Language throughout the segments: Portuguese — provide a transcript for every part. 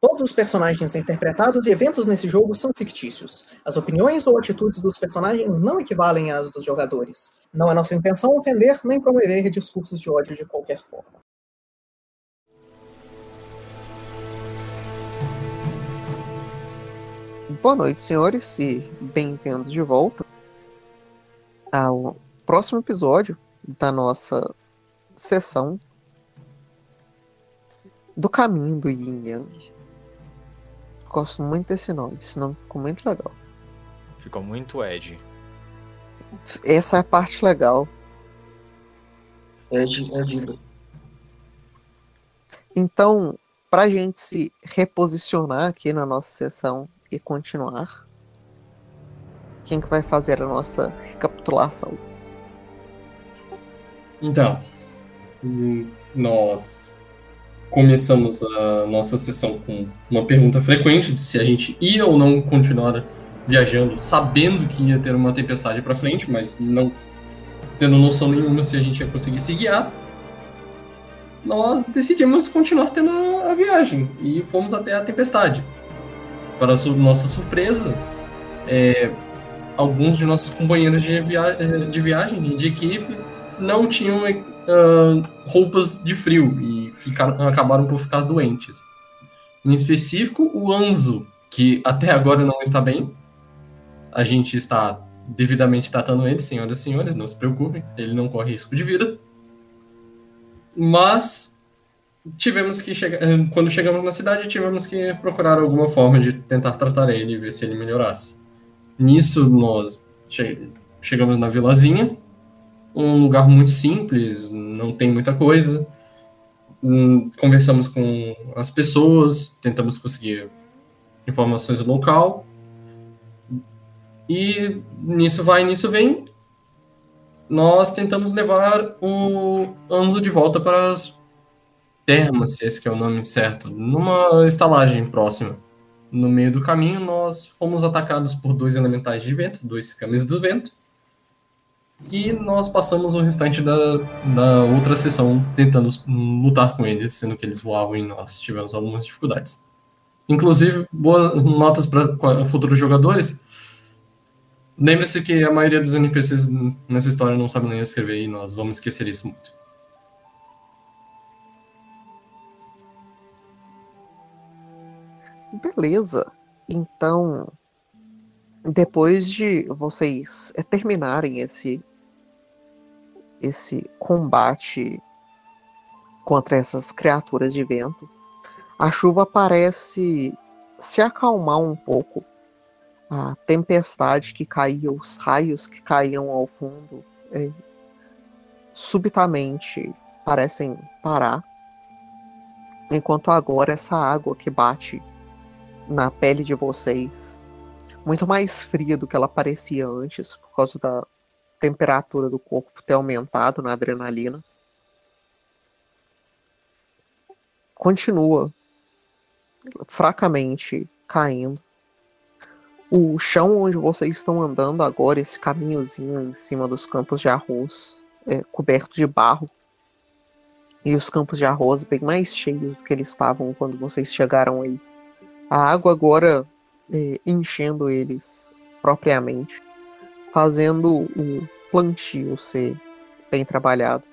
Todos os personagens interpretados e eventos nesse jogo são fictícios. As opiniões ou atitudes dos personagens não equivalem às dos jogadores. Não é nossa intenção ofender nem promover discursos de ódio de qualquer forma. Boa noite, senhores, e bem-vindos de volta ao próximo episódio da nossa sessão do caminho do Yin Yang. Gosto muito desse nome, esse nome ficou muito legal. Ficou muito Ed. Essa é a parte legal. Ed é vida. Então, pra gente se reposicionar aqui na nossa sessão e continuar, quem que vai fazer a nossa recapitulação? Então, hum, nós começamos a nossa sessão com uma pergunta frequente de se a gente ia ou não continuar viajando, sabendo que ia ter uma tempestade para frente, mas não tendo noção nenhuma se a gente ia conseguir se guiar. Nós decidimos continuar tendo a viagem e fomos até a tempestade. Para nossa surpresa, é, alguns de nossos companheiros de, via de viagem, de equipe, não tinham uh, roupas de frio e ficaram, acabaram por ficar doentes. Em específico, o Anzo, que até agora não está bem. A gente está devidamente tratando ele, senhoras e senhores, não se preocupem, ele não corre risco de vida. Mas tivemos que chegar, quando chegamos na cidade, tivemos que procurar alguma forma de tentar tratar ele e ver se ele melhorasse. Nisso nós che chegamos na vilazinha, um lugar muito simples, não tem muita coisa. Hum, conversamos com as pessoas, tentamos conseguir informações do local. E nisso vai, nisso vem. Nós tentamos levar o Anzo de volta para as termas, se esse é o nome certo, numa estalagem próxima. No meio do caminho, nós fomos atacados por dois elementais de vento, dois caminhos do vento, e nós passamos o restante da, da outra sessão tentando lutar com eles, sendo que eles voavam e nós tivemos algumas dificuldades. Inclusive, boas notas para futuros jogadores. Lembre-se que a maioria dos NPCs nessa história não sabem ler escrever e nós vamos esquecer isso muito. Beleza. Então, depois de vocês terminarem esse esse combate contra essas criaturas de vento, a chuva parece se acalmar um pouco. A tempestade que caía, os raios que caíam ao fundo, é, subitamente parecem parar. Enquanto agora essa água que bate na pele de vocês, muito mais fria do que ela parecia antes, por causa da temperatura do corpo ter aumentado na adrenalina. Continua fracamente caindo. O chão onde vocês estão andando agora, esse caminhozinho em cima dos campos de arroz, é, coberto de barro, e os campos de arroz bem mais cheios do que eles estavam quando vocês chegaram aí. A água agora é, enchendo eles propriamente fazendo o plantio ser bem trabalhado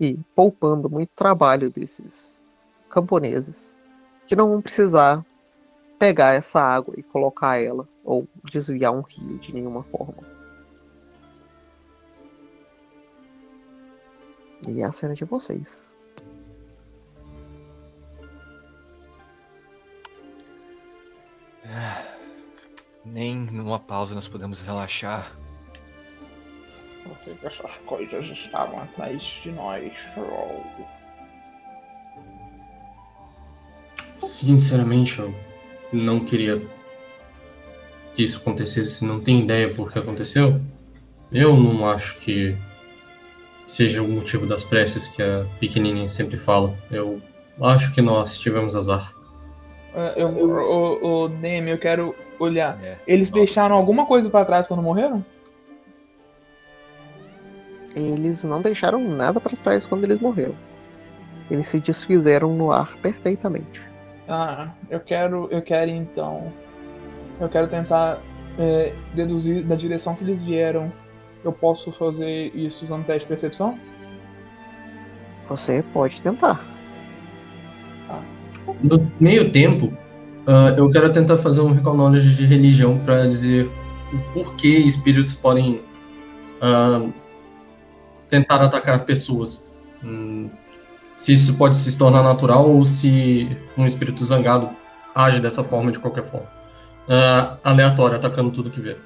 e poupando muito trabalho desses camponeses que não vão precisar pegar essa água e colocar ela ou desviar um rio de nenhuma forma. E é a cena de vocês. Nem numa pausa nós podemos relaxar. Por que, que essas coisas estavam atrás de nós, Troll? Sinceramente, eu não queria que isso acontecesse. Não tenho ideia por que aconteceu. Eu não acho que seja o motivo das preces que a pequenininha sempre fala. Eu acho que nós tivemos azar. Uh, eu, o, o, Neme, eu quero olhar. É, Eles deixaram alguma coisa para trás quando morreram? Eles não deixaram nada para trás quando eles morreram. Eles se desfizeram no ar perfeitamente. Ah, eu quero, eu quero então, eu quero tentar é, deduzir da direção que eles vieram. Eu posso fazer isso usando teste de percepção? Você pode tentar. No meio tempo, uh, eu quero tentar fazer um recall knowledge de religião para dizer o porquê espíritos podem uh, tentar atacar pessoas. Hum, se isso pode se tornar natural ou se um espírito zangado age dessa forma de qualquer forma. Uh, aleatório, atacando tudo que vê.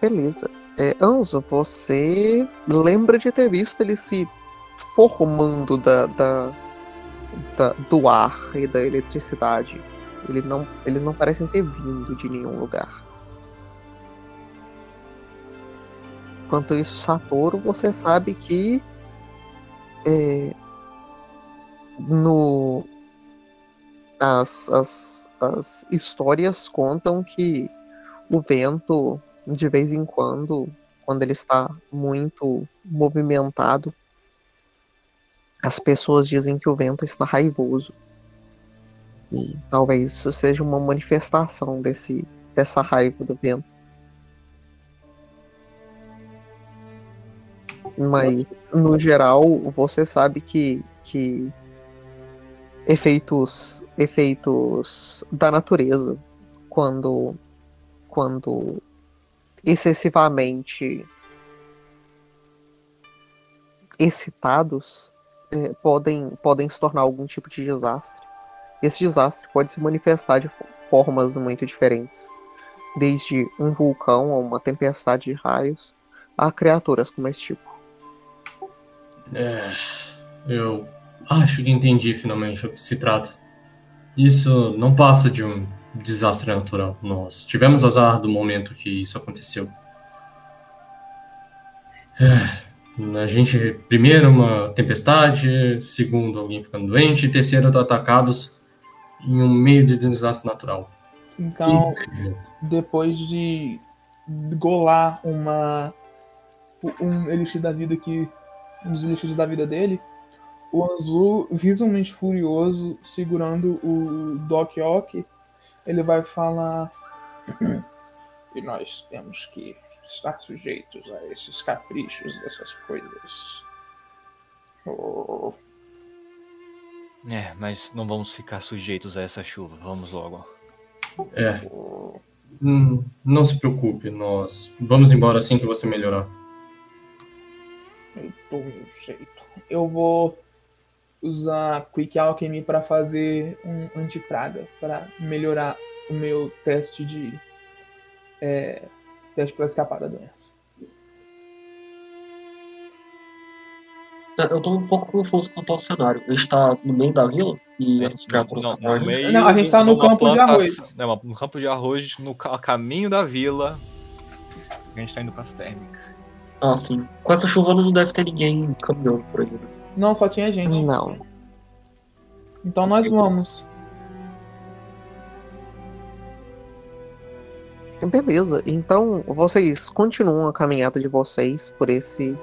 Beleza. É, Anzo, você lembra de ter visto ele se formando da, da, da, do ar e da eletricidade. Ele não, eles não parecem ter vindo de nenhum lugar. Enquanto isso, Satoru, você sabe que é, no as, as, as histórias contam que o vento, de vez em quando, quando ele está muito movimentado, as pessoas dizem que o vento está raivoso. E talvez isso seja uma manifestação desse, dessa raiva do vento. Mas, no geral, você sabe que, que efeitos, efeitos da natureza, quando, quando excessivamente excitados, é, podem, podem se tornar algum tipo de desastre. Esse desastre pode se manifestar de formas muito diferentes, desde um vulcão ou uma tempestade de raios a criaturas como esse tipo. É, eu acho que entendi finalmente o que se trata. Isso não passa de um desastre natural. Nós tivemos azar do momento que isso aconteceu. É, a gente, primeiro, uma tempestade, segundo, alguém ficando doente, e terceiro, atacados em um meio de desastre natural. Então, depois de golar uma um elixir da vida que um dos elixires da vida dele, o Anzu, visualmente furioso, segurando o Doc Ock, ele vai falar e nós temos que estar sujeitos a esses caprichos dessas coisas. Oh. É, mas não vamos ficar sujeitos a essa chuva. Vamos logo. É. Hum, não se preocupe, nós vamos embora assim que você melhorar. Eu dou meu jeito. Eu vou usar Quick Alchemy para fazer um antipraga, para melhorar o meu teste de. É, teste para escapar da doença. É, eu tô um pouco confuso quanto ao cenário. A gente tá no meio da vila e essas criaturas não, meio Não, a gente tá no campo de arroz. Não, no campo de arroz, no ca- caminho da vila. A gente tá indo pras térmicas. Ah, sim. Com essa chuva não deve ter ninguém caminhando por aí. né? Não, só tinha gente. Não. Então nós vamos. Beleza, então vocês continuam a caminhada de vocês por esse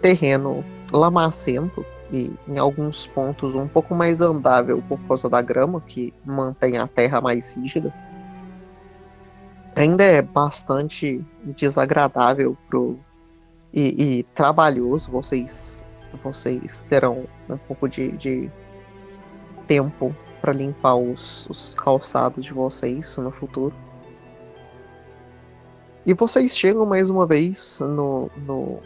terreno lamacento e em alguns pontos um pouco mais andável por causa da grama, que mantém a terra mais rígida. Ainda é bastante desagradável pro, e, e trabalhoso, vocês, vocês terão um pouco de, de tempo para limpar os, os calçados de vocês no futuro. E vocês chegam mais uma vez no, no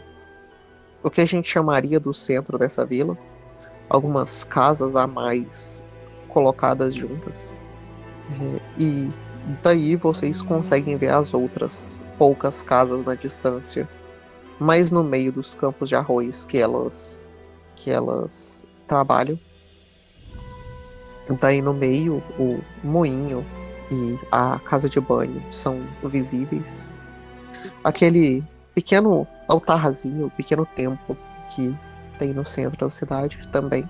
o que a gente chamaria do centro dessa vila. Algumas casas a mais colocadas juntas. É, e daí vocês conseguem ver as outras poucas casas na distância, mais no meio dos campos de arroz que elas que elas trabalham. Daí no meio o moinho e a casa de banho são visíveis aquele pequeno altarzinho, pequeno templo que tem no centro da cidade também.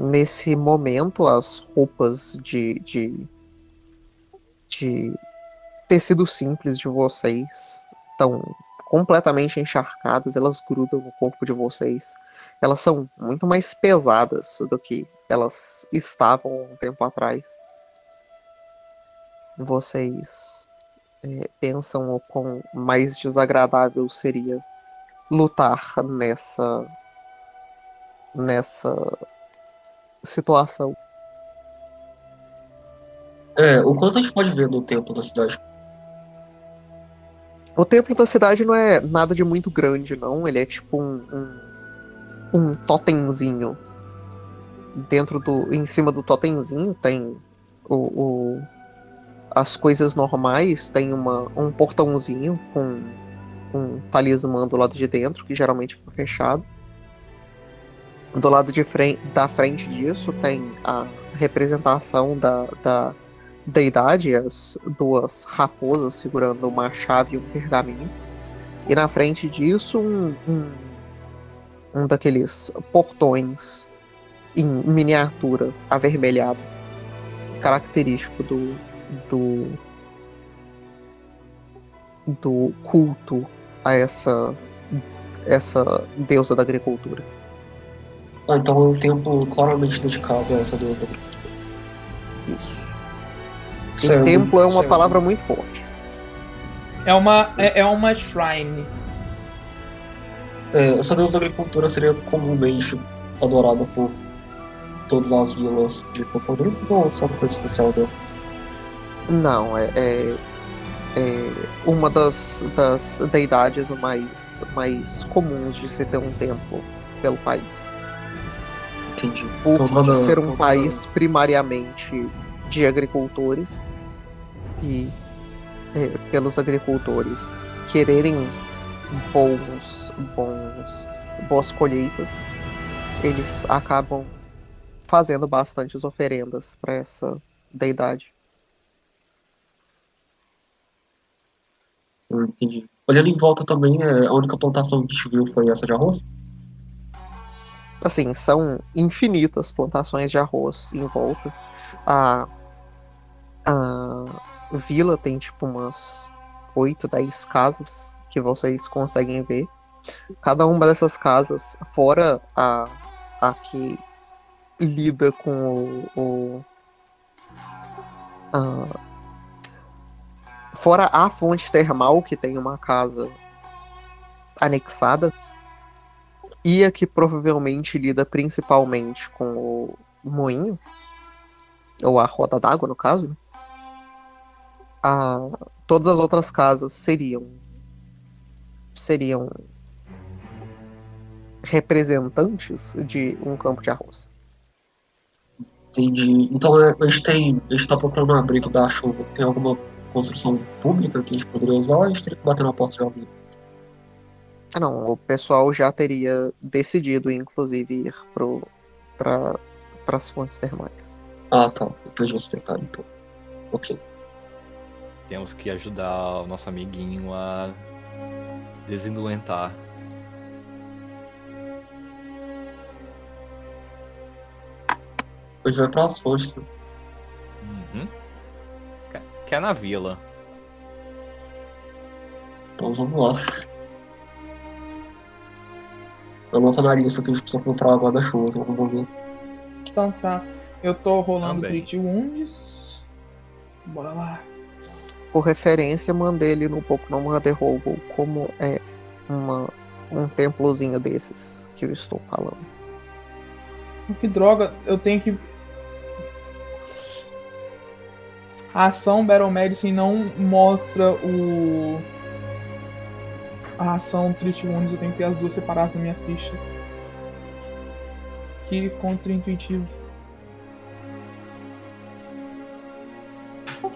Nesse momento, as roupas de, de, de tecido simples de vocês estão completamente encharcadas, elas grudam no corpo de vocês. Elas são muito mais pesadas do que elas estavam um tempo atrás. Vocês é, pensam o quão mais desagradável seria lutar nessa nessa situação. É, o quanto a gente pode ver do templo da cidade? O templo da cidade não é nada de muito grande, não. Ele é tipo um, um, um totemzinho. Dentro do. Em cima do totemzinho tem o, o as coisas normais, tem uma, um portãozinho com um talismã do lado de dentro, que geralmente fica fechado. Do lado de frente, da frente disso tem a representação da, da deidade, as duas raposas segurando uma chave e um pergaminho. E na frente disso, um, um, um daqueles portões em miniatura, avermelhado, característico do, do, do culto a essa, essa deusa da agricultura. Ah, então é um templo claramente dedicado a essa deusa da agricultura. Isso. E templo é uma certo. palavra muito forte. É uma, é, é uma shrine. É, essa deusa da agricultura seria comumente adorada por todas as vilas de camponeses ou só uma coisa especial dessa? Não, é, é, é uma das, das deidades mais, mais comuns de se ter um templo pelo país. Entendi. Por Então, roda- ser um então, país primariamente de agricultores e é, pelos agricultores quererem bons, bons, boas colheitas, eles acabam fazendo bastantes oferendas para essa deidade. Eu entendi. Olhando em volta também, é, a única plantação que a gente viu foi essa de arroz? Assim, são infinitas plantações de arroz em volta. A, a vila tem tipo umas 8, 10 casas que vocês conseguem ver. Cada uma dessas casas, fora a, a que lida com o. o a- fora a fonte termal, que tem uma casa anexada, e a que provavelmente lida principalmente com o moinho, ou a roda d'água, no caso, a, todas as outras casas seriam seriam representantes de um campo de arroz. Entendi. Então é, a gente tem. A gente tá procurando um abrigo da chuva. Tem alguma construção pública que a gente poderia usar ou a gente teria que bater na porta de alguém? Ah, não, o pessoal já teria decidido, inclusive, ir para as fontes termais. Ah, tá. Perdi esse detalhe, então. Ok. Temos que ajudar o nosso amiguinho a desinduentar. Gente vai pras fontes. né? Uhum. Que é na vila. Então vamos lá. Anota na lista que a gente precisa comprar guarda-chuva em algum momento. Então tá. Eu tô rolando Também. Treat Wounds. Bora lá. Por referência, mandei ele no Pouco Não Mother Robo como é uma, um templozinho desses que eu estou falando. Que droga, eu tenho que. A ação Battle Medicine não mostra o. A ação Treat Wounds, eu tenho que ter as duas separadas na minha ficha. Que contra-intuitivo.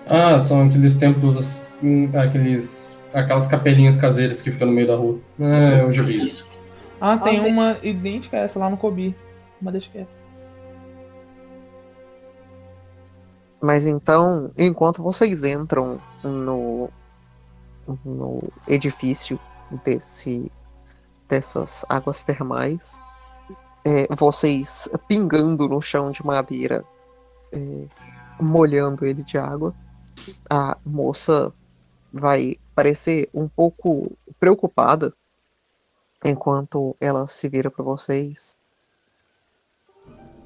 Ah, são aqueles templos, aqueles, aquelas capelinhas caseiras que ficam no meio da rua. Ah, eu já vi isso. Ah, tem tem- uma idêntica a essa lá no Kobe. Mas deixa quieto. Mas então, enquanto vocês entram no, no edifício desse, dessas águas termais, é, vocês pingando no chão de madeira, é, molhando ele de água, a moça vai, parecer um pouco preocupada enquanto ela se vira para vocês.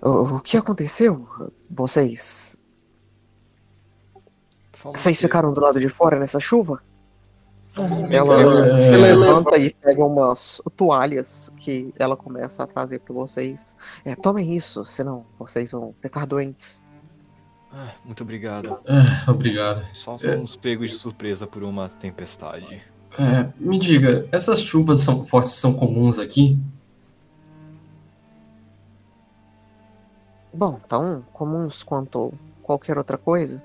O, o que aconteceu? Vocês. Vocês ficaram do lado de fora nessa chuva? Ela É. se levanta e pega umas toalhas que ela começa a trazer para vocês. É, tomem isso, senão vocês vão ficar doentes. Ah, muito obrigado. Ah, obrigado. Só fomos pegos de surpresa por uma tempestade. É, me diga, essas chuvas são, fortes são comuns aqui? Bom, tão comuns quanto qualquer outra coisa.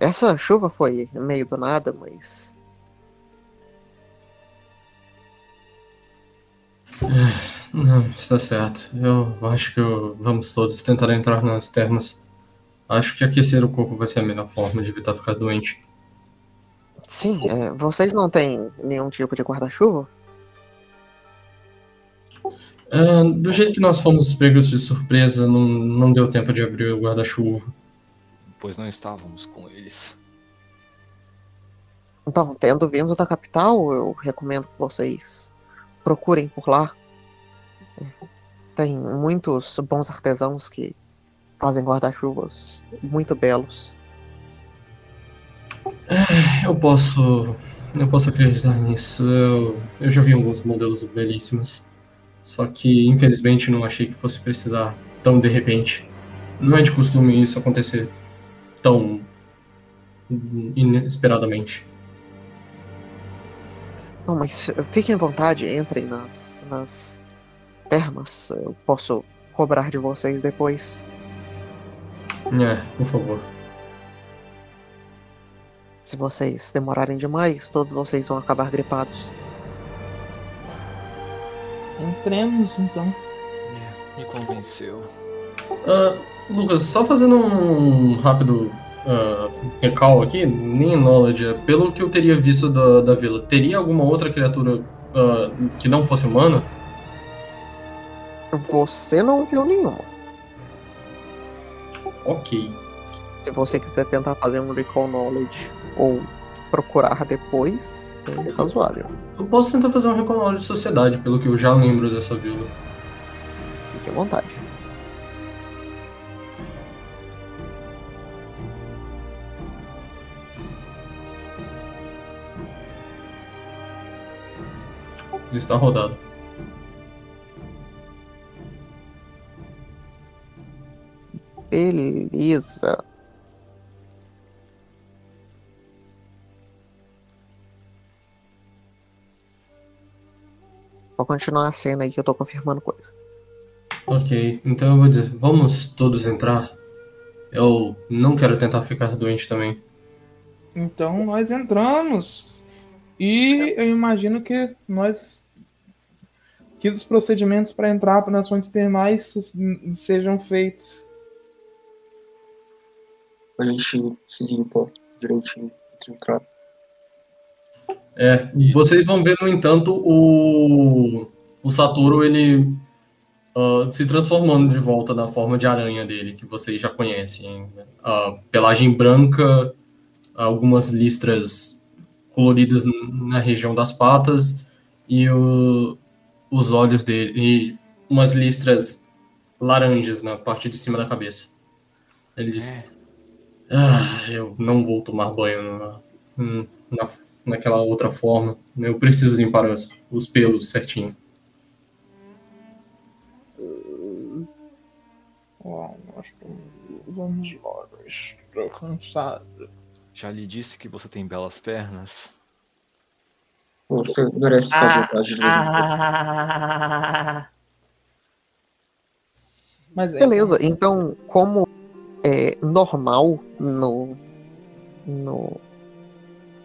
Essa chuva foi meio do nada, mas Não, está certo. Eu acho que eu- vamos todos tentar entrar nas termas. Acho que aquecer o corpo vai ser a melhor forma de evitar ficar doente. sim, é, vocês não têm nenhum tipo de guarda-chuva? É, do jeito que nós fomos pegos de surpresa, não, não deu tempo de abrir o guarda-chuva. Pois não estávamos com eles. Bom, tendo vindo da capital, eu recomendo que vocês procurem por lá. Tem muitos bons artesãos que fazem guarda-chuvas muito belos. Eu posso. Eu posso acreditar nisso. Eu, eu já vi alguns modelos belíssimos. Só que, infelizmente, não achei que fosse precisar tão de repente. Não é de costume isso acontecer tão inesperadamente. Bom, mas fiquem à vontade, entrem nas, nas termas. Eu posso cobrar de vocês depois. É, por favor. Se vocês demorarem demais, todos vocês vão acabar gripados. Entremos então. É, me convenceu. Ah, Lucas, só fazendo um rápido ah, recall aqui, nem knowledge, é, pelo que eu teria visto da, da vila, teria alguma outra criatura ah, que não fosse humana? Você não viu nenhuma. Ok. Se você quiser tentar fazer um recall knowledge ou procurar depois, é razoável. Eu posso tentar fazer um recall de sociedade, pelo que eu já lembro dessa vila. Fique à vontade. Está rodado. Beleza. Vou continuar a cena aí que eu tô confirmando coisa. Ok, então eu vou dizer, vamos todos entrar? Eu não quero tentar ficar doente também. Então nós entramos. E eu imagino que nós. que os procedimentos para entrar nas fontes termais sejam feitos. A gente se limpa direitinho de entrar. É, vocês vão ver, no entanto, o, o Satoru, ele ah, se transformando de volta na forma de aranha dele, que vocês já conhecem. né? A pelagem branca, algumas listras coloridas na região das patas e o- os olhos dele, e umas listras laranjas na parte de cima da cabeça. Ele disse: É, ah, eu não vou tomar banho na, na- naquela outra forma. Eu preciso limpar os, os pelos certinho. Vamos lá. Estou cansado. Já lhe disse que você tem belas pernas. Você merece ficar à Ah, vontade de vez ah. Mas é. Beleza, então, como é normal no, no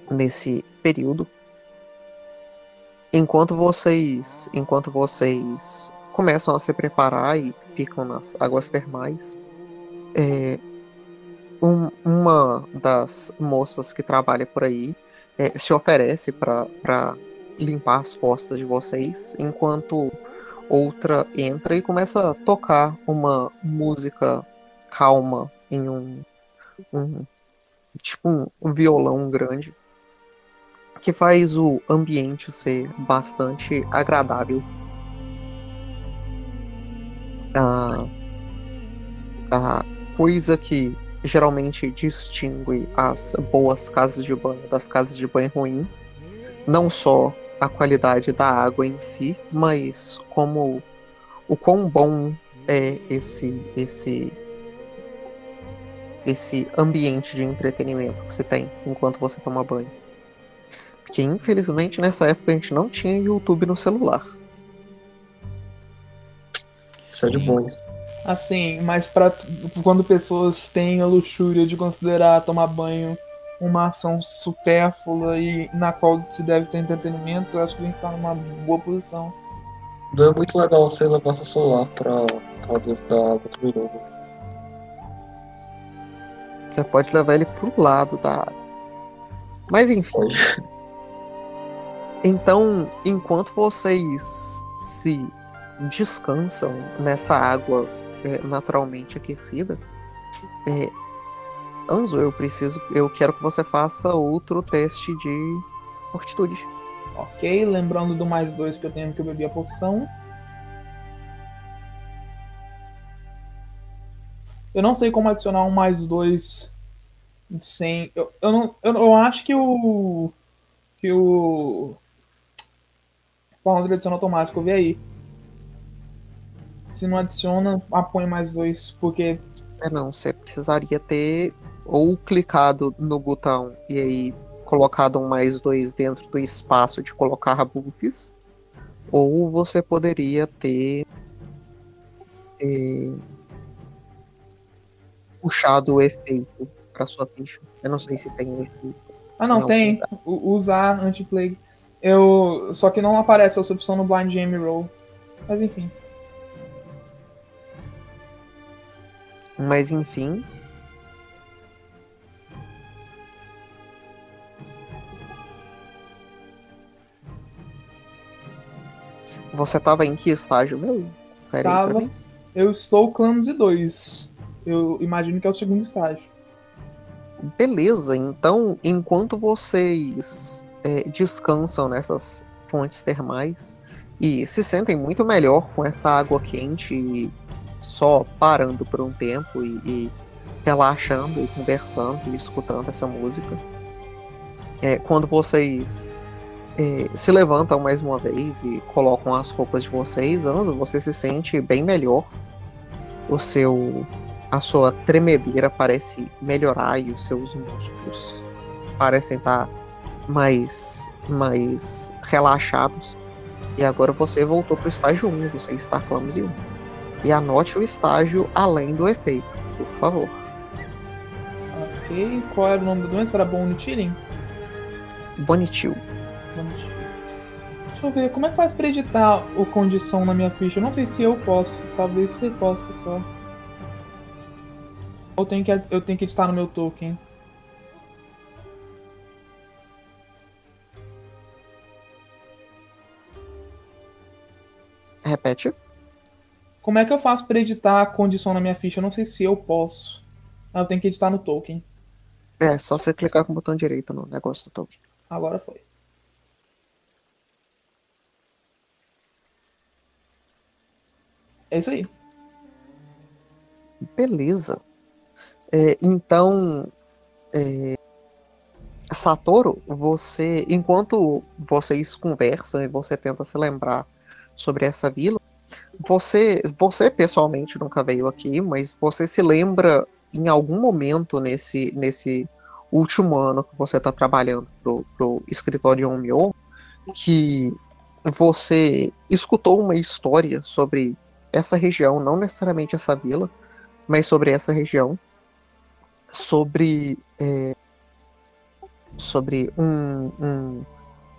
nesse período, enquanto vocês enquanto vocês começam a se preparar e ficam nas águas termais, é, um- uma das moças que trabalha por aí é, se oferece para limpar as costas de vocês, enquanto outra entra e começa a tocar uma música calma em um, um tipo um violão grande. que faz o ambiente ser bastante agradável. A, a coisa que geralmente distingue as boas casas de banho das casas de banho ruim, não só a qualidade da água em si, mas como o quão bom é esse esse esse ambiente de entretenimento que você tem enquanto você toma banho. Porque infelizmente nessa época a gente não tinha YouTube no celular. Isso é de bons. Assim, mas para quando pessoas têm a luxúria de considerar tomar banho uma ação supérflua e na qual se deve ter entretenimento, eu acho que a gente está numa boa posição. Não é muito legal você levar seu celular pra, pra dentro da água dos minutos. Você pode levar ele pro lado da água. Mas enfim. Pode. Então, enquanto vocês se descansam nessa água é, naturalmente aquecida, é, Anzo, eu preciso, eu quero que você faça outro teste de fortitude. Ok, lembrando do mais dois que eu tenho que eu bebi a poção. Eu não sei como adicionar um mais dois sem. Eu, eu, não, eu, eu acho que o. Que o. Falando de adição automático, eu vi aí. Se não adiciona, apõe mais dois, porque. É não, você precisaria ter ou clicado no botão e aí colocado um mais dois dentro do espaço de colocar buffs, ou você poderia ter é, puxado o efeito para sua ficha. Eu não sei se tem um efeito. Ah, não, Não, tem. Usar anti-plague. Eu. Só que não aparece essa opção no Blind Game Roll. Mas enfim. Mas enfim. Você tava em que estágio mesmo? Pera aí Tava. mim. Eu estou Clumsy 2. Eu imagino que é o segundo estágio. Beleza, então enquanto vocês é, descansam nessas fontes termais e se sentem muito melhor com essa água quente e só parando por um tempo e, e relaxando e conversando e escutando essa música, é, quando vocês é, se levantam mais uma vez e colocam as roupas de vocês, Anzo, você se sente bem melhor. O seu a sua tremedeira parece melhorar e os seus músculos parecem estar mais, mais relaxados. E agora você voltou para o estágio 1, você está clumsy 1. E anote o estágio além do efeito, por favor. Ok. Qual era o nome da doença? Era Bone Chilling? Bonitil. Chilling. Deixa eu ver. Como é que faz pra editar o condição na minha ficha? Eu não sei se eu posso. Talvez você possa só. Ou tenho que, eu tenho que editar no meu token. Repete. Como é que eu faço pra editar a condição na minha ficha? Eu não sei se eu posso. Ah, Eu tenho que editar no token. É, só você clicar com o botão direito no negócio do token. Agora foi. É isso aí. Beleza. É, então, é, Satoru, você, enquanto vocês conversam e você tenta se lembrar sobre essa vila, você, você pessoalmente nunca veio aqui, mas você se lembra em algum momento nesse, nesse último ano que você está trabalhando pro, pro escritório Onmyo, que você escutou uma história sobre essa região, não necessariamente essa vila, mas sobre essa região, sobre é, sobre um, um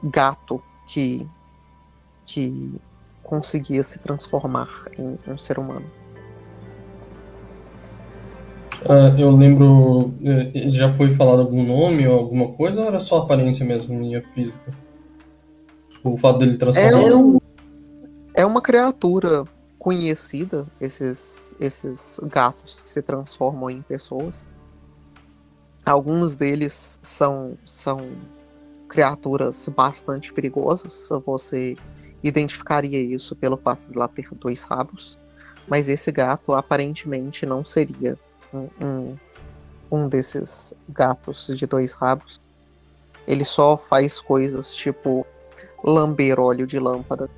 gato que que conseguia se transformar em um ser humano. Ah, eu lembro. eh, Já foi falado algum nome ou alguma coisa ou era só aparência mesmo, minha física? O fato dele É, transformar. um, é uma criatura conhecida, esses, esses gatos que se transformam em pessoas. Alguns deles são, são criaturas bastante perigosas. Você identificaria isso pelo fato de lá ter dois rabos. Mas esse gato aparentemente não seria um, um, um desses gatos de dois rabos. Ele só faz coisas tipo lamber óleo de lâmpada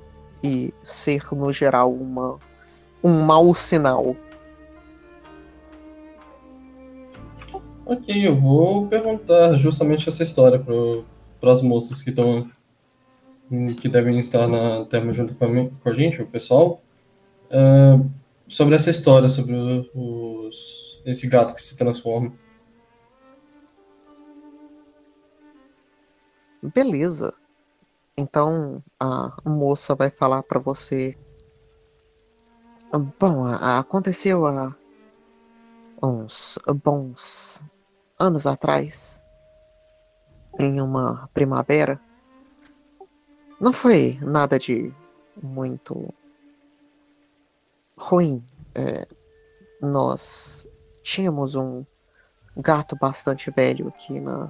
e ser, no geral, uma, um mau sinal. Ok, eu vou perguntar justamente essa história para as moças que estão que devem estar na terra junto com a, com a gente, o pessoal, uh, sobre essa história, sobre os, esse gato que se transforma. Beleza. Então a moça vai falar para você. Bom, aconteceu há uns bons anos atrás, em uma primavera. Não foi nada de muito ruim. É, nós tínhamos um gato bastante velho aqui na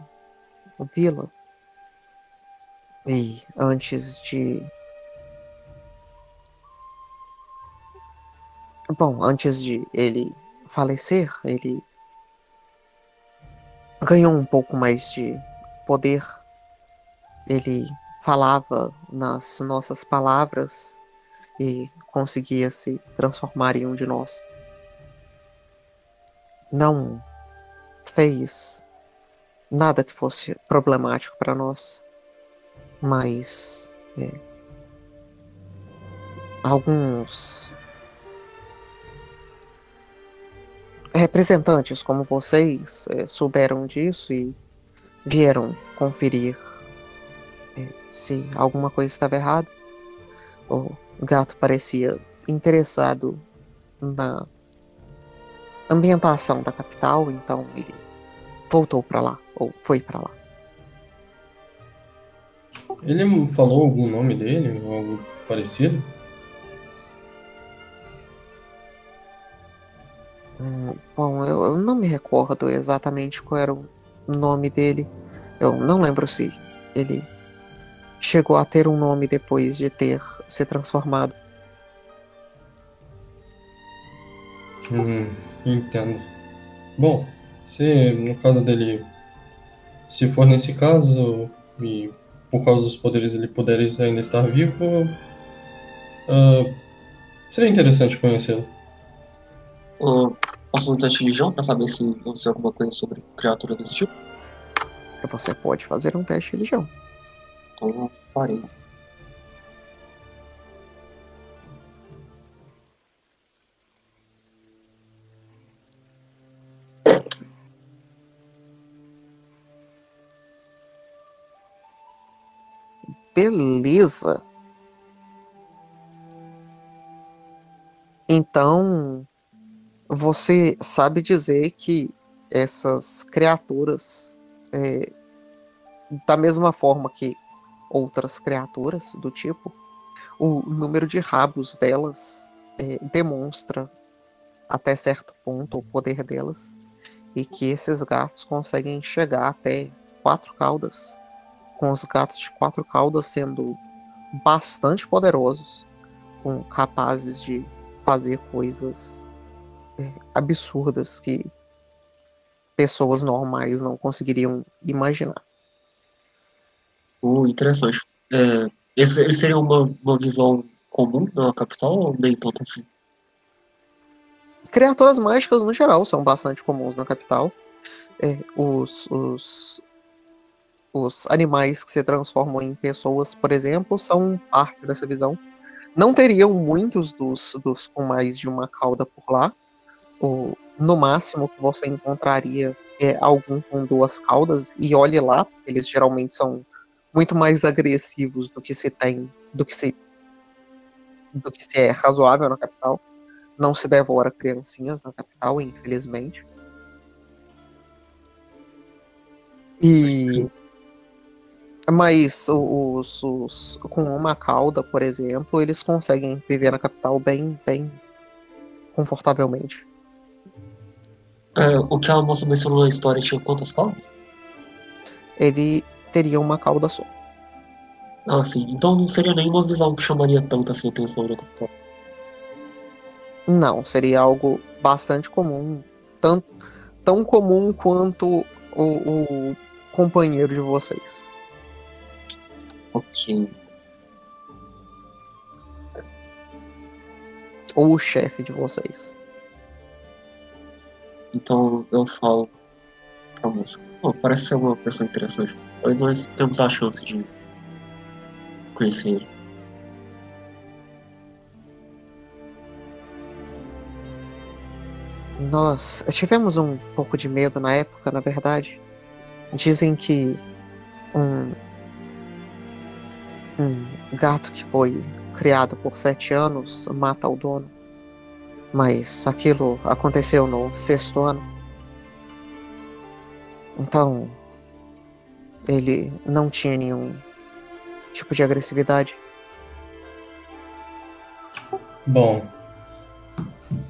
vila. E antes de. Bom, antes de ele falecer, ele ganhou um pouco mais de poder. Ele falava nas nossas palavras e conseguia se transformar em um de nós. Não fez nada que fosse problemático para nós mas é, alguns representantes como vocês é, souberam disso e vieram conferir se alguma coisa estava errada. O gato parecia interessado na ambientação da capital, então ele voltou para lá ou foi para lá. Ele falou algum nome dele ou algo parecido? Hum, bom, eu, eu, não me recordo exatamente qual era o nome dele. Eu não lembro se ele chegou a ter um nome depois de ter se transformado. Hum, entendo. Bom, se no caso dele, se for nesse caso, e por causa dos poderes ele puder ainda estar vivo, uh, seria interessante conhecê-lo. Uh, posso fazer um teste de religião para saber se eu sei alguma coisa sobre criaturas desse tipo? Você pode fazer um teste de religião. Então eu farei. Beleza. Então, você sabe dizer que essas criaturas, é, da mesma forma que outras criaturas do tipo, o número de rabos delas é, demonstra até certo ponto o poder delas e que esses gatos conseguem chegar até quatro caudas com os gatos de quatro caudas sendo bastante poderosos, com capazes de fazer coisas é, absurdas que pessoas normais não conseguiriam imaginar. Uh, interessante. É, esse, seria uma, uma visão comum na capital ou nem tanto assim? Criaturas mágicas, no geral, são bastante comuns na capital. É, os, os os animais que se transformam em pessoas, por exemplo, são parte dessa visão. Não teriam muitos dos, dos com mais de uma cauda por lá. O, no máximo que você encontraria é algum com duas caudas, e olhe lá, eles geralmente são muito mais agressivos do que se tem, do que se do que se é razoável na capital. Não se devora criancinhas na capital, infelizmente. E mas os, os, com uma cauda, por exemplo, eles conseguem viver na capital bem, bem confortavelmente. É, o que a moça mencionou na história tinha quantas caudas? Ele teria uma cauda só. Ah, sim. Então não seria nenhuma visão que chamaria tanto assim a atenção do capitão. Não, seria algo bastante comum, tanto, tão comum quanto o, o companheiro de vocês. Ok. Ou o chefe de vocês. Então eu falo pra moça. "Oh, parece ser uma pessoa interessante. Mas nós temos a chance de conhecer ele. Nós tivemos um pouco de medo na época, na verdade. Dizem que um, um gato que foi criado por sete anos mata o dono. Mas aquilo aconteceu no sexto ano. Então, ele não tinha nenhum tipo de agressividade. Bom,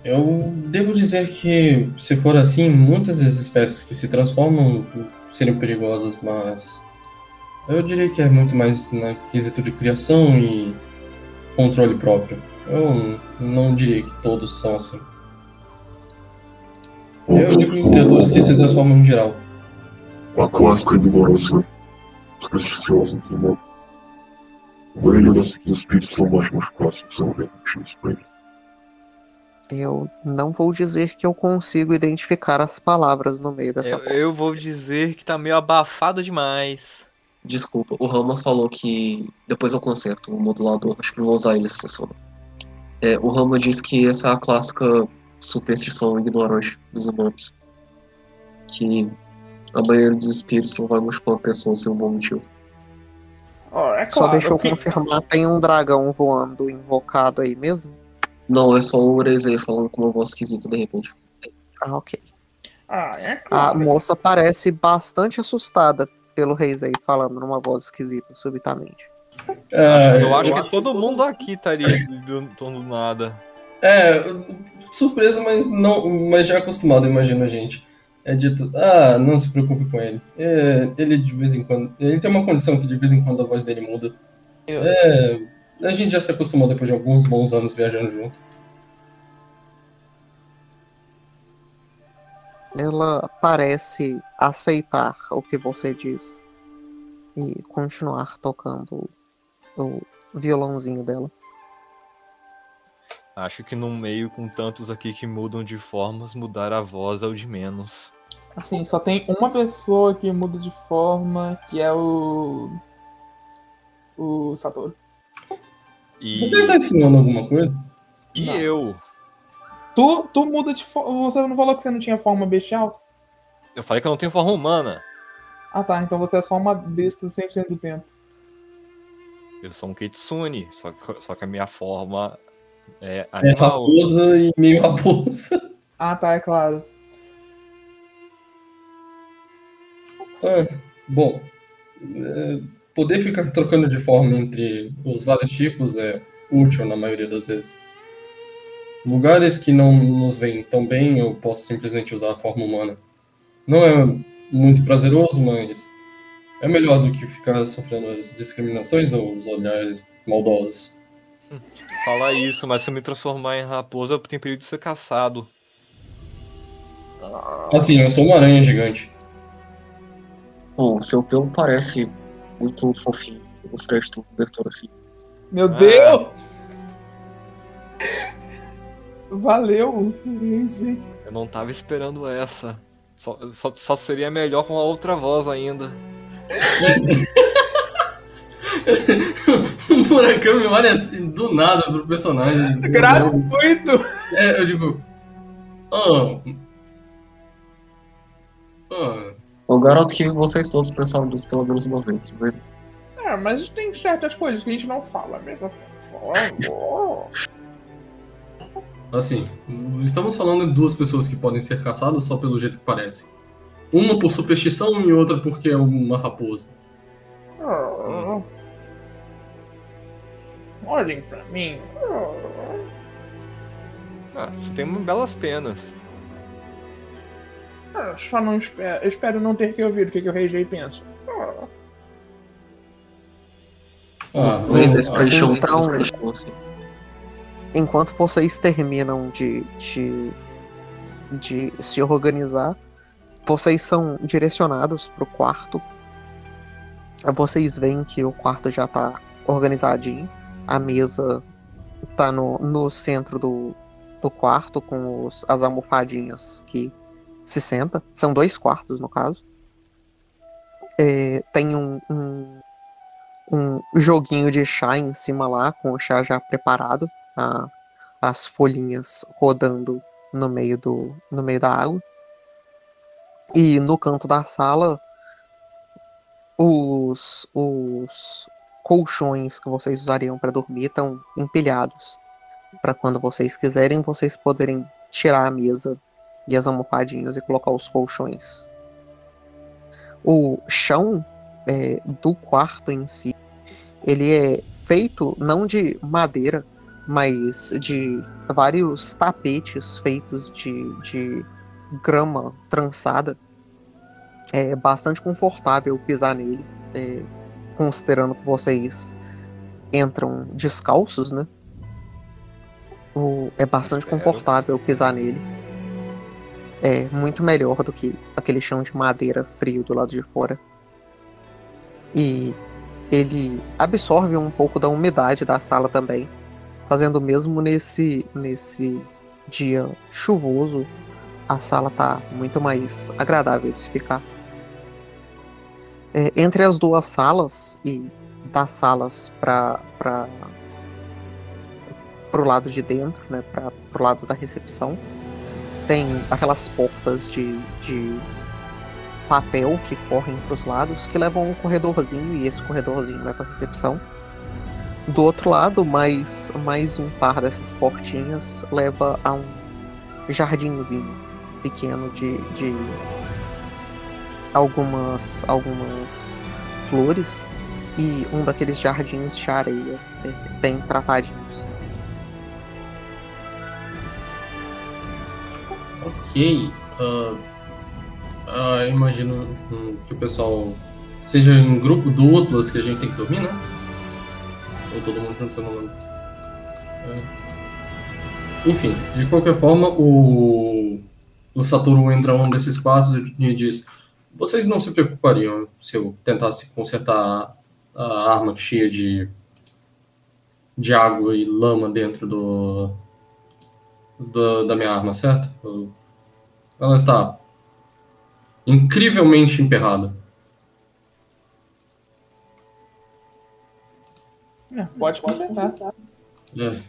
eu devo dizer que, se for assim, muitas das espécies que se transformam seriam perigosas, mas eu diria que é muito mais na quesito de criação e controle próprio. Eu não diria que todos são assim. Eu digo em criaturas que se transformam em geral. A clássica ignorância supersticiosa, entendeu? A maioria dos espíritos são mais machucados que são repetidos pra ele. Eu não vou dizer que eu consigo identificar as palavras no meio dessa Eu, voz. eu vou dizer que tá meio abafado demais. Desculpa, o Rama falou que depois eu conserto o modulador, acho que não vou usar ele essa sessão. É, o Rama disse que essa é a clássica superstição ignorante dos humanos. Que a maioria dos espíritos não vai machucar uma pessoa sem um bom motivo. Ó, é Só claro deixa eu que- confirmar, tem um dragão voando invocado aí mesmo? Não, é só o Urezei falando com uma voz esquisita de repente. Ah, ok. Ah, é A claro. moça parece bastante assustada pelo Reis aí falando numa voz esquisita subitamente. Ah, eu acho que todo mundo aqui estaria do, do, do nada. É, surpresa, mas não, mas já acostumado, imagino a gente. É dito, ah, não se preocupe com ele. É, ele de vez em quando, ele tem uma condição que de vez em quando a voz dele muda. É, a gente já se acostumou depois de alguns bons anos viajando junto. Ela parece aceitar o que você diz e continuar tocando o violãozinho dela. Acho que num meio com tantos aqui que mudam de formas, mudar a voz é o de menos. Assim, só tem uma pessoa que muda de forma, que é o. O Satoru. E, Você está ensinando alguma coisa? e Não. eu? Tu, tu muda de forma. Você não falou que você não tinha forma bestial? Eu falei que eu não tenho forma humana. Ah tá, então você é só uma besta 100% do tempo. Eu sou um Kitsune, só que, só que a minha forma é É animal. raposa e meio raposa. Ah tá, é claro. Ah, bom, é, poder ficar trocando de forma entre os vários tipos é útil na maioria das vezes. Lugares que não nos veem tão bem, eu posso simplesmente usar a forma humana. Não é muito prazeroso, mas é melhor do que ficar sofrendo as discriminações ou os olhares maldosos. Fala isso, mas se eu me transformar em raposa, eu tenho perigo de ser caçado. Assim, eu sou uma aranha gigante. Bom, seu pelo parece muito fofinho. Eu gostaria de ter um cobertor assim. Meu Ah. Deus! Valeu! Eu não tava esperando essa. Só, só, só seria melhor com a outra voz ainda. o Murakami olha assim, do nada pro personagem. Gratuito! É, eu digo. Ah. Ah. Eu garanto que vocês todos pensaram nisso pelo menos uma vez, viu? Ah, mas tem certas coisas que a gente não fala mesmo. Assim, estamos falando de duas pessoas que podem ser caçadas só pelo jeito que parecem. Uma por superstição e outra porque é uma raposa. Ah. Olhem pra mim. Ah, você tem belas penas. Ah, Só não espero. Eu espero não ter que ouvir o que, que o Rei Jay pensa. Ah. Ah, então- enquanto vocês terminam de, de, de se organizar, vocês são direcionados para o quarto. Vocês veem que o quarto já está organizadinho. A mesa está no, no centro do, do quarto, com os- as almofadinhas que se senta. São dois quartos, no caso. É, tem um, um, um joguinho de chá em cima lá, com o chá já preparado a- as folhinhas rodando no meio, do, no meio da água. E no canto da sala, os, os colchões que vocês usariam para dormir estão empilhados. Para quando vocês quiserem, vocês poderem tirar a mesa e as almofadinhas e colocar os colchões. O chão é, do quarto em si, ele é feito não de madeira, mas de vários tapetes feitos de, de grama trançada. É bastante confortável pisar nele, é, considerando que vocês entram descalços, né? O- é bastante confortável pisar nele. É muito melhor do que aquele chão de madeira frio do lado de fora. E ele absorve um pouco da umidade da sala também fazendo mesmo nesse nesse dia chuvoso, a sala tá muito mais agradável de se ficar. É, entre as duas salas e das salas para para pro lado de dentro, né, para pro lado da recepção, tem aquelas portas de, de papel que correm para os lados que levam a um corredorzinho e esse corredorzinho vai para recepção. Do outro lado, mais, mais um par dessas portinhas leva a um jardinzinho pequeno de, de algumas, algumas flores e um daqueles jardins de areia bem tratadinhos. Ok. ah, ah, imagino hum, que o pessoal seja em grupo duplas que a gente tem que dormir, né? Ou todo mundo junto. É. Enfim, de qualquer forma, o, o Satoru entra num desses quartos e diz: Vocês não se preocupariam se eu tentasse consertar a arma cheia de, de água e lama dentro do, do- da minha arma, certo? Ela está incrivelmente emperrada. É, pode consertar. É.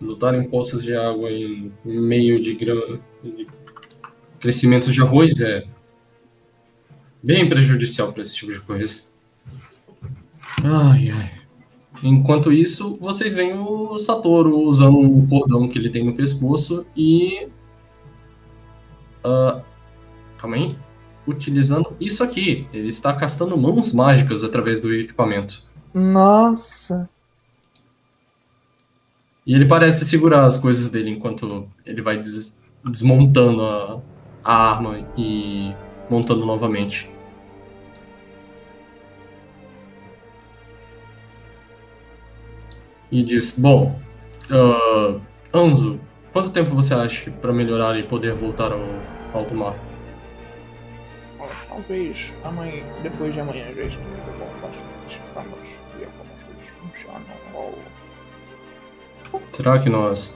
Lutar em poças de água em meio de, grama, de crescimentos de arroz é bem prejudicial para esse tipo de coisa. Ai, ai. Enquanto isso, vocês veem o Satoru usando um cordão que ele tem no pescoço e. ah, calma aí. Utilizando isso aqui. Ele está castando mãos mágicas através do equipamento. Nossa. E ele parece segurar as coisas dele enquanto ele vai des- desmontando a, a arma e montando novamente. E diz: Bom, ah, Anzo, quanto tempo você acha que para melhorar e poder voltar ao alto mar? Talvez amanhã, depois de amanhã já esteja bom bastante. Vamos ver como as coisas funcionam. Ou Será que nós.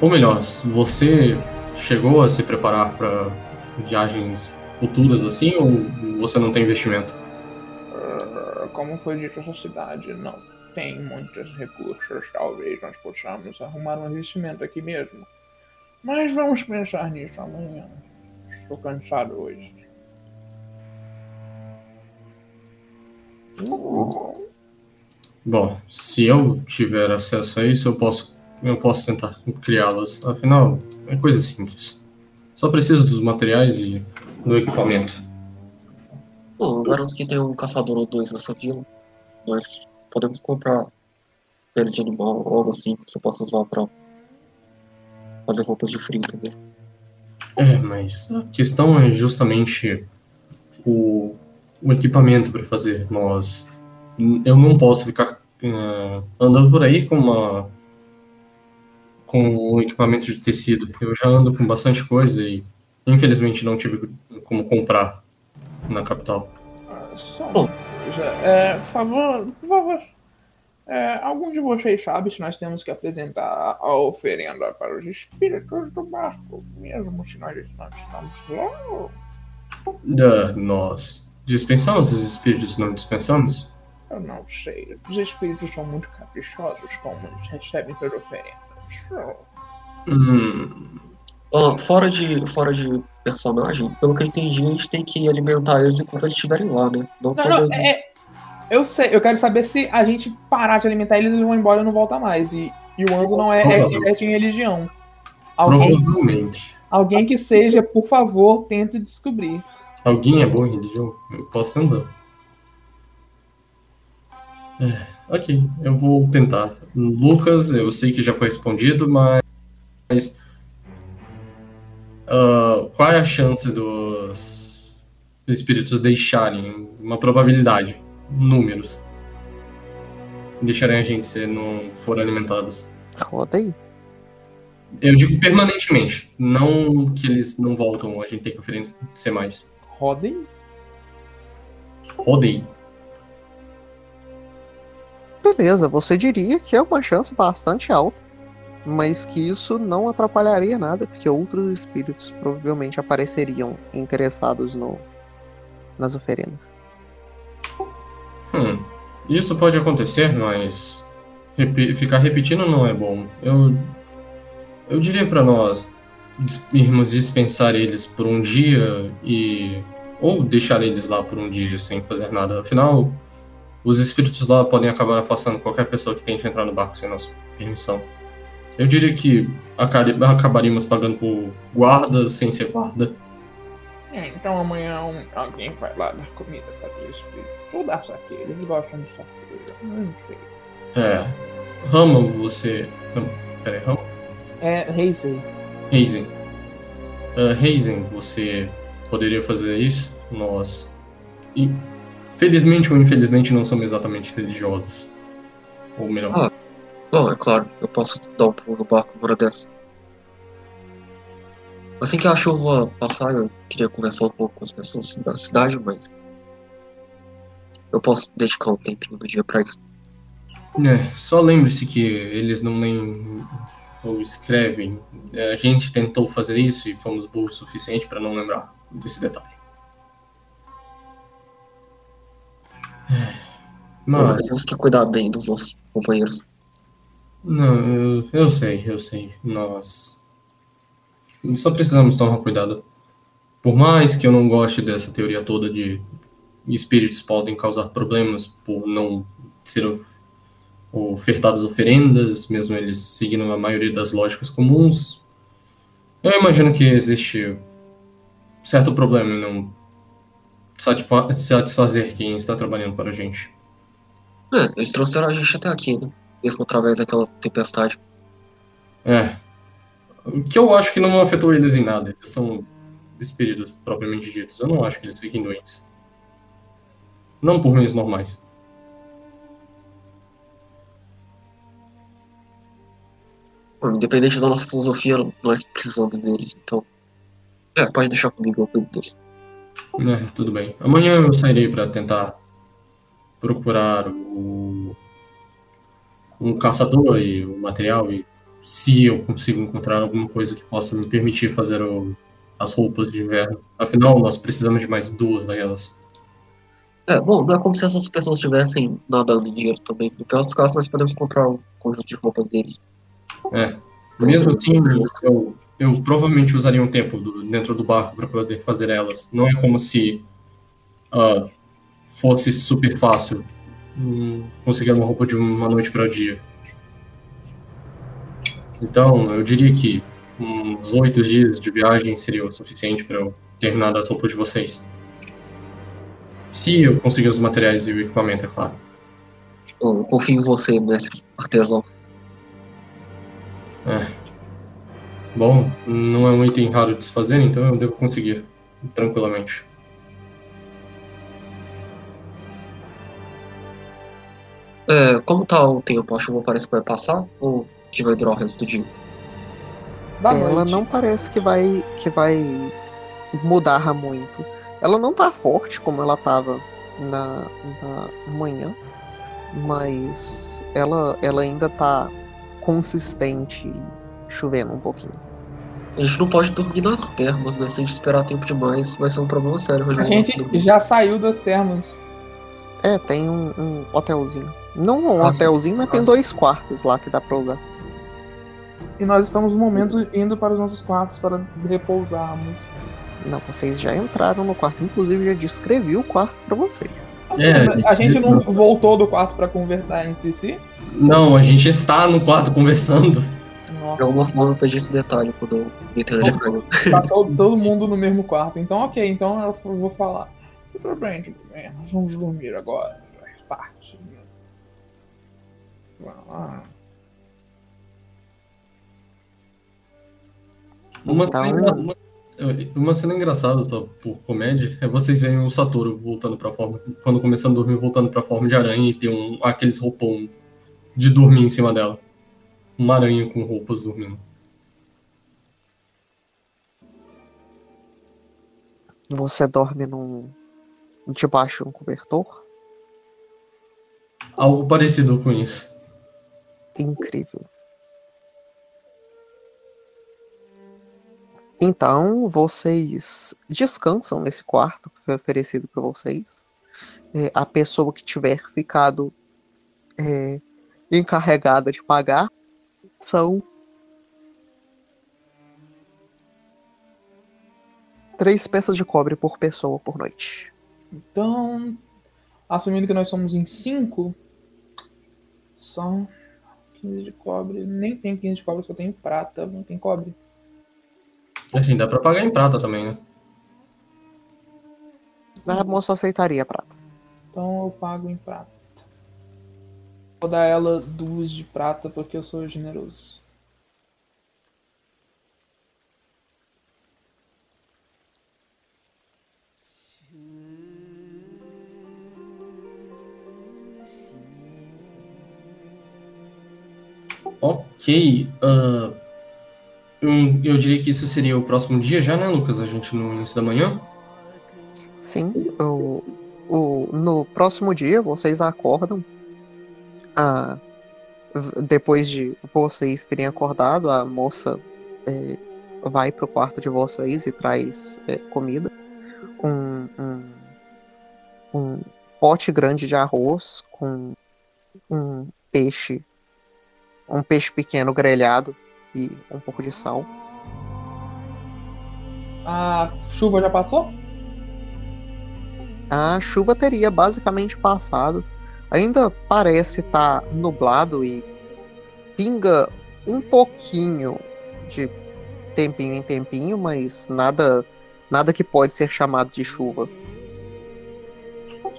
Ou melhor, você chegou a se preparar para viagens futuras assim ou você não tem investimento? Ah, Como foi dito, essa cidade não tem muitos recursos. Talvez nós possamos arrumar um investimento aqui mesmo. Mas vamos pensar nisso amanhã. Estou cansado hoje. Bom, se eu tiver acesso a isso, eu posso, eu posso tentar criá-las. Afinal, é coisa simples. Só preciso dos materiais e do equipamento. Bom, eu garanto que tem um caçador ou dois nessa vila. Nós podemos comprar pele de animal ou algo assim que você possa usar pra fazer roupas de frio também. É, mas a questão é justamente o, o equipamento para fazer. Nós eu não posso ficar uh, andando por aí com uma com um equipamento de tecido. Eu já ando com bastante coisa e infelizmente não tive como comprar na capital. Ah, coisa. É, por favor, por favor. É, algum de vocês sabe se nós temos que apresentar a oferenda para os espíritos do barco, mesmo se nós não estamos lá? Da, nós dispensamos os espíritos, não dispensamos? Eu não sei. Os espíritos são muito caprichosos como eles recebem suas oferendas. Hum, Ah, fora, de, fora de personagem, pelo que eu entendi, a gente tem que alimentar eles enquanto eles estiverem lá, né? Não, Não, não, eles- é. Eu sei, eu quero saber se a gente parar de alimentar eles, eles vão embora e não voltar mais. E, e o Anzo não é Provavelmente. expert em religião. Alguém, provavelmente. alguém que seja, por favor, tente descobrir. Alguém é bom em religião? Eu posso tentar. É, ok, eu vou tentar. Lucas, eu sei que já foi respondido, mas. Ah, qual é a chance dos espíritos deixarem uma probabilidade? Números. Deixarem a gente se não for alimentados. Roda aí. Eu digo permanentemente, não que eles não voltam, a gente tem que oferecer mais. Rodem. Rodei. Beleza, você diria que é uma chance bastante alta, mas que isso não atrapalharia nada, porque outros espíritos provavelmente apareceriam interessados no, nas oferendas. Hum, isso pode acontecer, mas repi- ficar repetindo não é bom. Eu, eu diria pra nós irmos dispensar eles por um dia e ou deixar eles lá por um dia sem fazer nada. Afinal, os espíritos lá podem acabar afastando qualquer pessoa que tente entrar no barco sem nossa permissão. Eu diria que acabaríamos pagando por guarda sem ser guarda. É, então amanhã um- alguém vai lá dar comida para aqueles espíritos. Ou dar saque, eles gostam de saque. Eu Não sei. É. Rama, você. Não, peraí, Rama? É, Reisei. Hazen. Uh, Hazen, você poderia fazer isso? Nós. e, Felizmente ou infelizmente não somos exatamente religiosos. Ou melhor. Ah. Bom, é claro, eu posso dar um pulo no barco uma hora dessa. Assim que a chuva passar, eu queria conversar um pouco com as pessoas da cidade, mas. Eu posso dedicar um tempinho do dia pra isso. É, só lembre-se que eles não leem ou escrevem. É, A gente tentou fazer isso e fomos burros o suficiente para não lembrar desse detalhe. É, Mas. temos que cuidar bem dos nossos companheiros. Não, eu, eu sei, eu sei. Nós só precisamos tomar cuidado. Por mais que eu não goste dessa teoria toda de espíritos podem causar problemas por não ser of- ofertadas oferendas, mesmo eles seguindo a maioria das lógicas comuns, eu imagino que existe certo problema em não satisfa- satisfazer quem está trabalhando para a gente. É, eles trouxeram a gente até aqui, né? Mesmo através daquela tempestade. É. O que eu acho que não afetou eles em nada. Eles são espíritos propriamente ditos. Eu não acho que eles fiquem doentes. Não por meios normais. Independente da nossa filosofia, nós precisamos deles, então. É, pode deixar comigo, eu cuido deles. É, tudo bem. Amanhã eu sairei para tentar procurar o um caçador e o material e se eu consigo encontrar alguma coisa que possa me permitir fazer o- as roupas de inverno. Afinal, nós precisamos de mais duas daquelas. É, bom, não é como se essas pessoas estivessem nadando em dinheiro também. No pior dos casos, nós podemos comprar um conjunto de roupas deles. É. Mesmo assim, eu, eu provavelmente usaria um tempo do- dentro do barco para poder fazer elas. Não é como se ah, fosse super fácil conseguir uma roupa de uma noite para o dia. Então, eu diria que uns oito dias de viagem seria o suficiente para eu terminar as roupas de vocês. Se eu conseguir os materiais e o equipamento, é claro. Eu, confio em você, mestre artesão. É. Bom, não é um item raro de se fazer, então eu devo conseguir tranquilamente. É, como tá o tempo? A chuva parece que vai passar ou que vai durar o resto do dia? Da Ela noite. não parece que vai que vai mudar muito. Ela não tá forte como ela tava na, na manhã, mas ela, ela ainda tá consistente chovendo um pouquinho. A gente não pode dormir nas termas, né? Se a gente esperar tempo demais, vai ser um problema sério. A gente já saiu das termas. É, tem um, um hotelzinho. Não um Ah, hotelzinho, mas tem Ah, dois quartos lá que dá pra usar. E nós estamos no momento indo para os nossos quartos para repousarmos. Não, vocês já entraram no quarto, inclusive já descrevi o quarto pra vocês. É, a gente não voltou do quarto para conversar em si? Não, a gente está no quarto conversando. De Nossa, alguma forma eu perdi esse detalhe quando entrei de caiu. tá todo, todo mundo no mesmo quarto. Então, ok, então eu vou falar. Tudo bem, tudo bem, nós vamos dormir agora. Uma, Então- cena, uma, uma cena engraçada, só por comédia, é vocês verem o Satoru voltando pra forma. Quando começando a dormir, voltando pra forma de aranha e ter um, aqueles roupão de dormir em cima dela. Uma aranha com roupas dormindo. Você dorme num. debaixo de um cobertor? Algo parecido com isso. Incrível. Então, vocês descansam nesse quarto que foi oferecido para vocês. É, a pessoa que tiver ficado é, encarregada de pagar são três peças de cobre por pessoa por noite. Então, assumindo que nós somos em 5, são 15 de cobre. Nem tem 15 de cobre, só tem prata, não tem cobre. Assim, dá pra pagar em prata também, né? A moça aceitaria prata. Então eu pago em prata. Vou dar ela duas de prata porque eu sou generoso. Ok. ah, eu, eu diria que isso seria o próximo dia já, né, Lucas? A gente no início da manhã? Sim, o, o, no próximo dia vocês acordam. Depois de vocês terem acordado, a moça é, vai pro quarto de vocês e traz é, comida. Um, um, um pote grande de arroz com um peixe, um peixe pequeno grelhado e um pouco de sal. A chuva já passou? A chuva teria basicamente passado. Ainda parece estar nublado e pinga um pouquinho de tempinho em tempinho, mas nada nada que pode ser chamado de chuva.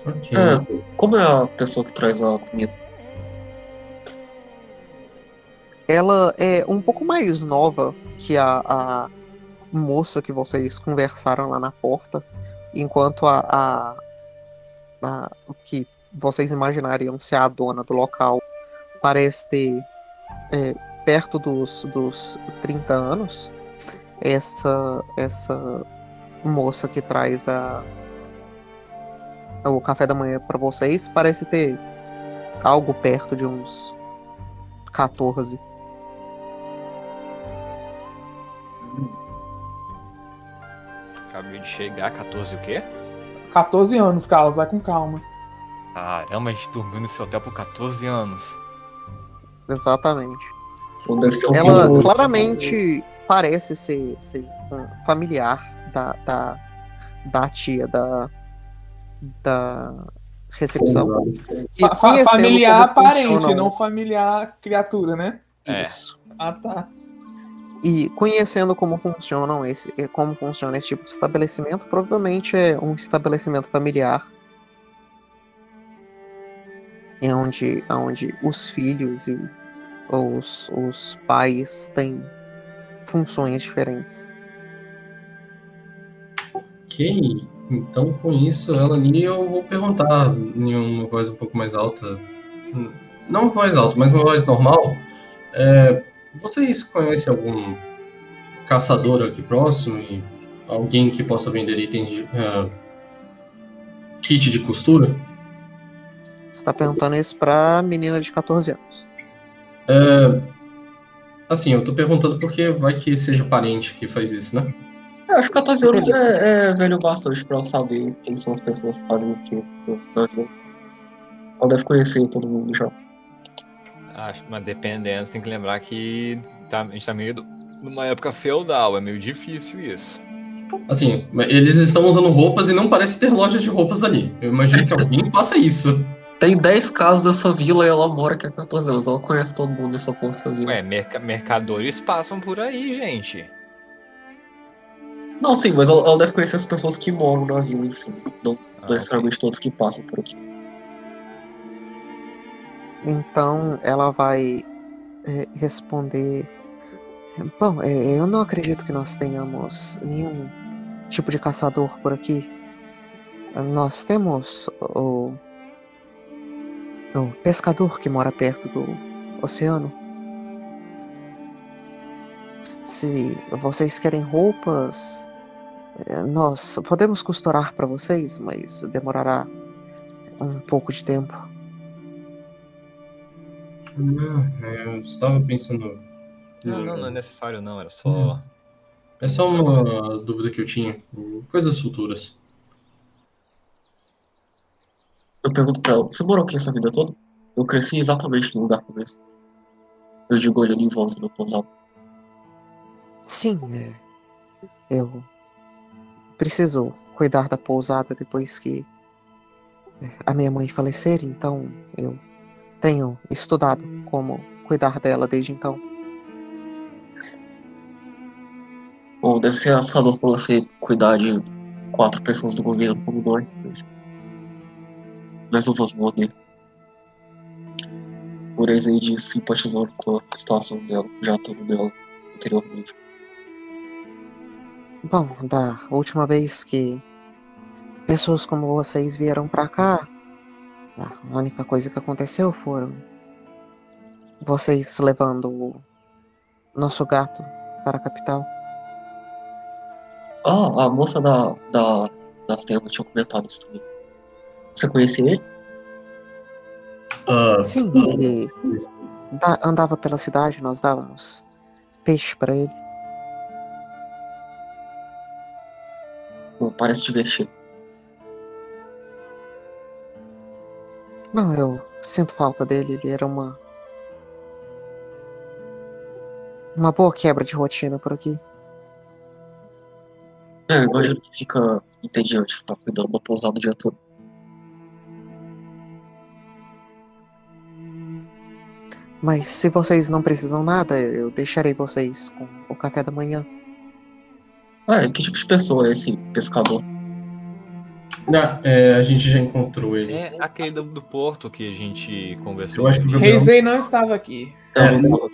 Ok. É, como é a pessoa que traz a comida? Ela é um pouco mais nova que a, a moça que vocês conversaram lá na porta, enquanto a, a, a- que vocês imaginariam ser a dona do local parece ter é, perto dos, dos 30 anos. Essa, essa moça que traz a, o café da manhã para vocês parece ter algo perto de uns 14. Acabei de chegar, 14 o quê? 14 anos, Carlos, vai com calma. Caramba, a gente dormiu nesse hotel por 14 anos. Exatamente. Um Ela claramente parece ser, ser um familiar da, da, da tia da, da recepção. E Fa- familiar como parente, funcionam- não familiar criatura, né? É. Isso. Ah, tá. E conhecendo como funcionam esse, eh, como funciona esse tipo de estabelecimento, provavelmente é um estabelecimento familiar. É onde, onde os filhos e os, os pais têm funções diferentes. Ok. Então, com isso, ela ali, eu vou perguntar em uma voz um pouco mais alta. não voz alta, mas uma voz normal. É, vocês conhecem algum caçador aqui próximo e alguém que possa vender itens de uh, kit de costura? Você tá perguntando isso pra menina de 14 anos. É, assim, eu tô perguntando porque vai que seja parente que faz isso, né? Eu acho que 14 anos é, é velho bastante pra eu saber quem são as pessoas que fazem o que na vida. Ela deve conhecer todo mundo já. Acho, mas dependendo, tem que lembrar que tá, a gente tá meio do- numa época feudal, é meio difícil isso. Assim, eles estão usando roupas e não parece ter lojas de roupas ali. Eu imagino que alguém faça isso. Tem 10 casas dessa vila e ela mora aqui há 14 anos. Ela conhece todo mundo nessa porra vila. Ué, merca- mercadores passam por aí, gente. Não, sim, mas ela, ela deve conhecer as pessoas que moram na vila em si. Não Ah, necessariamente todos que passam por aqui. Então ela vai é, responder. Bom, é, eu não acredito que nós tenhamos nenhum tipo de caçador por aqui. Nós temos o, o pescador que mora perto do oceano. Se vocês querem roupas, é, nós podemos costurar para vocês, mas demorará um pouco de tempo. Ah, é, eu estava pensando. Não, não, não é necessário não, era só. É só uma dúvida que eu tinha. Coisas futuras. Eu pergunto pra ela, você morou aqui a sua vida toda? Eu cresci exatamente no lugar que eu. Eu digo olhando em volta do pousado. Sim, é, eu preciso cuidar da pousada depois que é, a minha mãe falecer, então eu tenho estudado como cuidar dela desde então. Bom, deve ser assustador pra você cuidar de quatro pessoas do governo como nós, mas. Nós não vamos morrer. Por de simpatizando com a situação dela, já estando nela anteriormente. Bom, da última vez que pessoas como vocês vieram pra cá, a única coisa que aconteceu foram vocês levando o nosso gato para a capital. Ah, a moça da, da, das termas tinha comentado isso também. Você conhecia ele? Ah, Sim, ele da- andava pela cidade, nós dávamos peixe para ele. Bom, parece divertido. Não, eu sinto falta dele, ele era uma. Uma boa quebra de rotina por aqui. É, eu imagino que fica entediante ficar cuidando da pousada o dia todo. Mas se vocês não precisam nada, eu deixarei vocês com o café da manhã. Ah, que tipo de pessoa é esse pescador? Ah, é, a gente já encontrou ele. É aquele do, do porto que a gente conversou. Eu acho que o Reisei não estava aqui. É, eu não.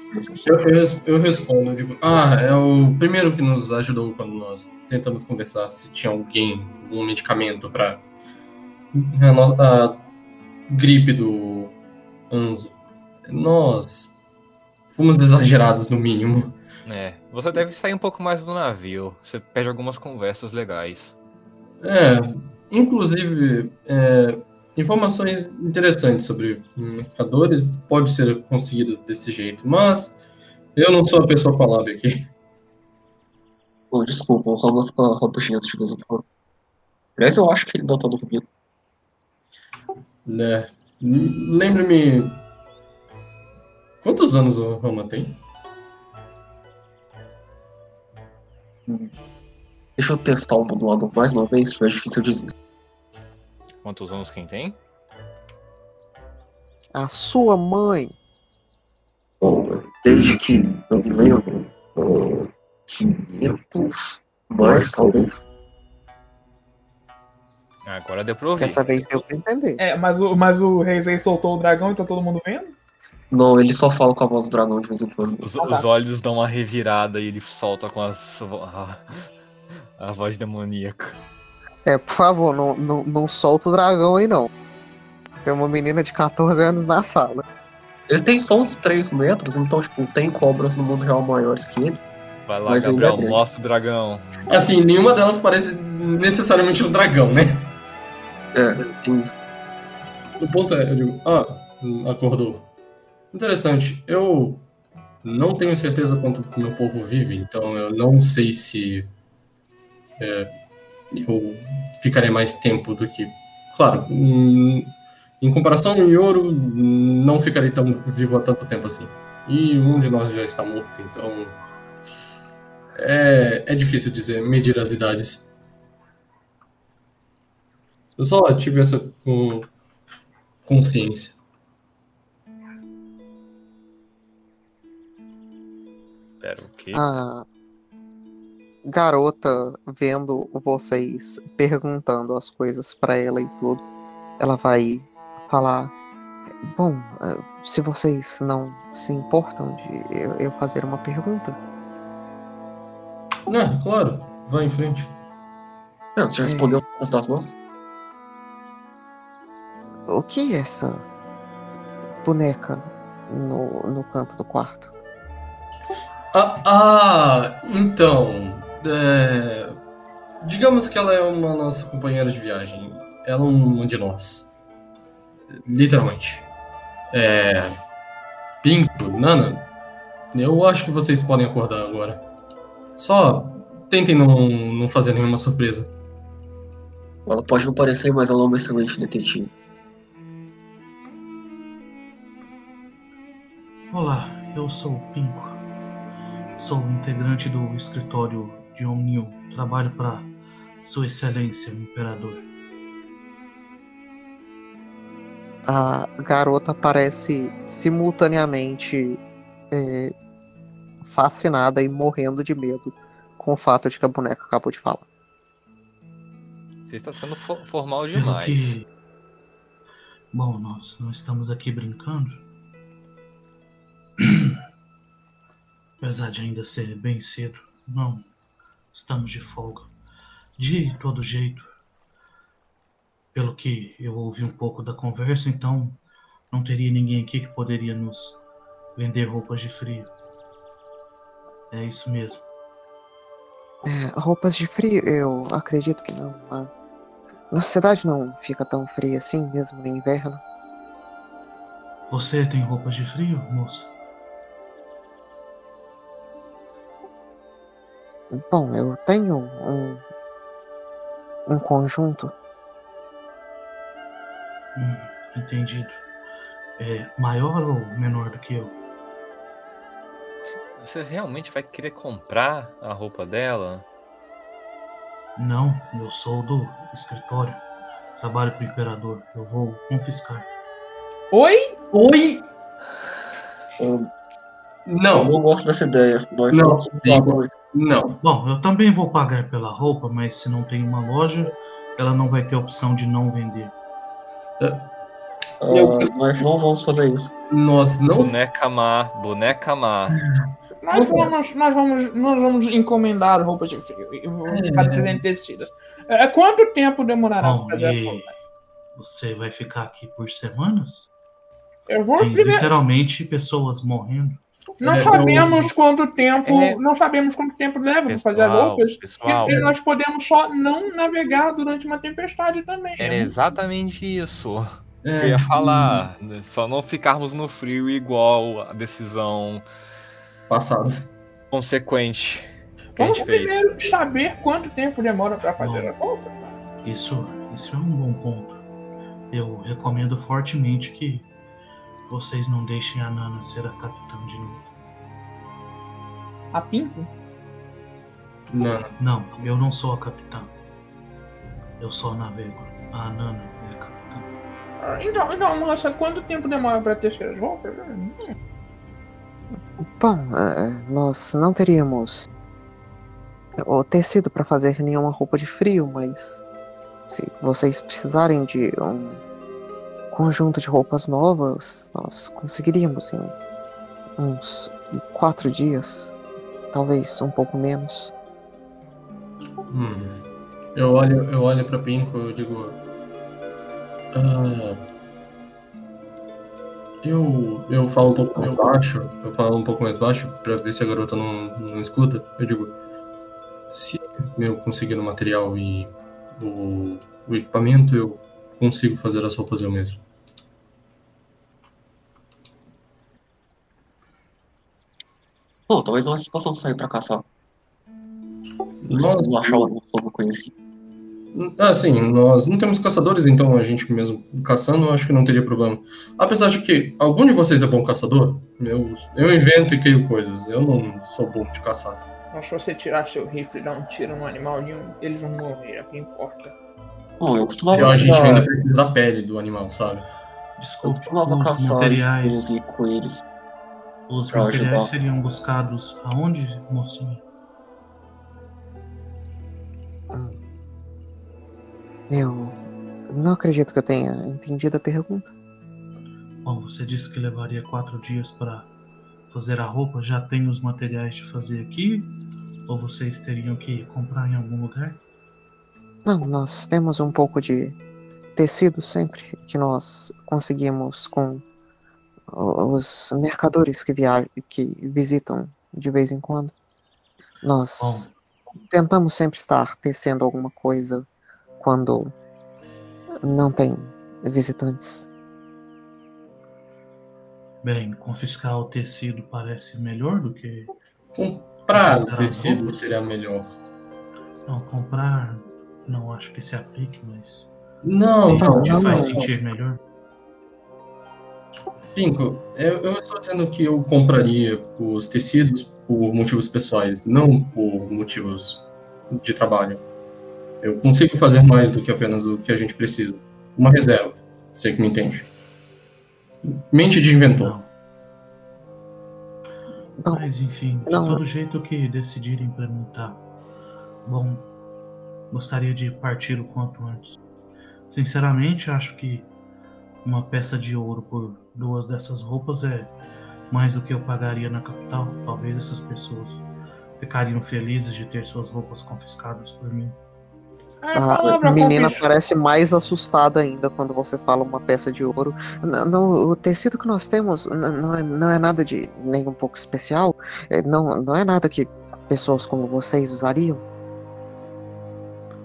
Eu, eu, res- eu respondo, eu digo, ah, é o primeiro que nos ajudou quando nós tentamos conversar se tinha alguém, algum medicamento para a gripe do Anzo. Nós fomos exagerados no mínimo. É, você deve sair um pouco mais do navio. Você perde algumas conversas legais. É, inclusive, é, informações interessantes sobre mercadores pode ser conseguido desse jeito, mas eu não sou a pessoa com a lábia aqui. Pô, desculpa, o Rama fica rabugento de vez em quando. Aliás, eu acho que ele ainda tá dormindo. Né? Lembre-me. Quantos anos o Rama tem? Deixa eu testar o modulador mais uma vez, se difícil eu desisto. Quantos anos quem tem? A sua mãe. Bom, desde que eu me lembro, ah, 500 mais talvez. Agora deu pra ouvir. Dessa vez deu pra entender. É, mas o, mas o Reisei soltou o dragão e tá todo mundo vendo? Não, ele só fala com a voz do dragão de vez em quando. Os, os olhos dão uma revirada e ele solta com as, a, voz demoníaca. É, por favor, não, não, não solta o dragão aí não. Tem uma menina de 14 anos na sala. Ele tem só uns 3 metros, então, tipo, tem cobras no mundo real maiores que ele. Vai lá, Gabriel, é mostra o dragão. Assim, nenhuma delas parece necessariamente um dragão, né? É, tem isso. O ponto é, eu digo, ah, acordou. Interessante. Eu não tenho certeza quanto o meu povo vive, então eu não sei se é, eu ficarei mais tempo do que. Claro, hum, em comparação ao Yoro, não ficarei tão vivo há tanto tempo assim. E um de nós já está morto, então. É, é difícil dizer, medir as idades. Eu só tive essa hum, consciência. Pera, o quê? A garota vendo vocês perguntando as coisas pra ela e tudo, ela vai falar: Bom, eh, se vocês não se importam de eu, fazer uma pergunta, Ah, claro, vai em frente. Não, você já respondeu as das nossas? o que é essa boneca no, no canto do quarto? Ah, ah, então. É, digamos que ela é uma nossa companheira de viagem. Ela é uma de nós. Literalmente. É. Pinto, Nana, eu acho que vocês podem acordar agora. Só tentem não, não fazer nenhuma surpresa. Ela pode não parecer, mas ela é uma excelente detetive. Olá, eu sou o Pinco. Sou integrante do escritório de Omnil. Trabalho para Sua Excelência, o Imperador. A garota parece simultaneamente é, fascinada e morrendo de medo com o fato de que a boneca acabou de falar. Você está sendo fo- formal demais. que. Bom, nós não estamos aqui brincando. Apesar de ainda ser bem cedo, não estamos de folga. De todo jeito, pelo que eu ouvi um pouco da conversa, então não teria ninguém aqui que poderia nos vender roupas de frio. É isso mesmo. É, roupas de frio, eu acredito que não. A nossa cidade não fica tão fria assim, mesmo no inverno. Você tem roupas de frio, moça? Bom, eu tenho um, um conjunto. Hum, entendido. É maior ou menor do que eu? Você realmente vai querer comprar a roupa dela? Não, eu sou do escritório. Trabalho pro imperador. Eu vou confiscar. Oi? Oi! Eu Não, não gosto dessa ideia. Nós Não, não. Bom, eu também vou pagar pela roupa, mas se não tem uma loja, ela não vai ter opção de não vender. Ah, Eu- nós não vamos fazer isso. Nós não. Boneca má, boneca má. Nós vamos, nós vamos, nós vamos encomendar roupas de frio e vamos ficar dizendo tecidas. É, quanto tempo demorará Bom, pra fazer a roupa? você vai ficar aqui por semanas? Eu vou Tem primeiro. literalmente pessoas morrendo. Não É, sabemos quanto tempo. É. Não sabemos quanto tempo leva pra fazer as roupas. pessoal, E, e nós podemos só não navegar durante uma tempestade também. era exatamente isso. É, Eu ia falar. Só não ficarmos no frio igual a decisão Passado. consequente que a Vamos gente fez. primeiro saber quanto tempo demora pra fazer Bom. a roupa. Isso, isso é um bom ponto. Eu recomendo fortemente que vocês não deixem a Nana ser a capitã de novo. A Pinto? Não. Não, eu não sou a capitã. Eu só navego. A Nana é a capitã. Ah, Então, então, moça, quanto tempo demora pra tecer as roupas? Bom, é, nós não teríamos o tecido para fazer nenhuma roupa de frio, mas se vocês precisarem de um conjunto de roupas novas, nós conseguiríamos em uns quatro dias, talvez um pouco menos. Hum. Eu olho, eu olho pra Pinko e digo. "Ah, Eu, eu falo um pouco mais baixo, eu falo um pouco mais baixo pra ver se a garota não, não escuta. Eu digo, se eu conseguir o material e o, o equipamento, eu consigo fazer as roupas eu mesmo. Bom, talvez nós possamos sair pra caçar. Nós- Nós achar algum conhecido. Ah, sim, nós não temos caçadores, então a gente mesmo caçando, eu acho que não teria problema. Apesar de que algum de vocês é bom caçador, eu, eu invento e crio coisas. Eu não sou bom de caçar. Mas se você tirar seu rifle e dar um tiro no animal, nenhum- eles vão morrer, é o que importa. Bom, eu costumava, Eu, a gente ainda precisa da pele do animal, sabe? eu Desculpe, costumava os caçar materiais, e coelhos. Os pra materiais ajudar. seriam buscados aonde, mocinha? Eu não acredito que eu tenha entendido a pergunta. Bom, você disse que levaria quatro dias para fazer a roupa. Já tem os materiais de fazer aqui? Ou vocês teriam que comprar em algum lugar? Não, nós temos um pouco de tecido sempre que nós conseguimos com os mercadores que viajam, que visitam de vez em quando. Nós tentamos sempre estar tecendo alguma coisa quando não tem visitantes. Bem, confiscar o tecido parece melhor do que. Comprar Confiscar as tecido roupas? seria melhor. Não, comprar. Não acho que se aplique, mas. Não, não, te não, faz não. sentir melhor. Cinco, eu, eu estou dizendo que eu compraria os tecidos por motivos pessoais, não por motivos de trabalho. Eu consigo fazer mais do que apenas o que a gente precisa. Uma reserva, sei que me entende. Mente de inventor. Não. Mas enfim, não. todo jeito que decidirem implementar. Bom, gostaria de partir o quanto antes. Sinceramente, acho que uma peça de ouro por duas dessas roupas é mais do que eu pagaria na capital. Talvez essas pessoas ficariam felizes de ter suas roupas confiscadas por mim. A menina parece mais assustada ainda quando você fala uma peça de ouro. N- Não, o tecido que nós temos não é, não é nada de nem um pouco especial. É, Não, não é nada que pessoas como vocês usariam.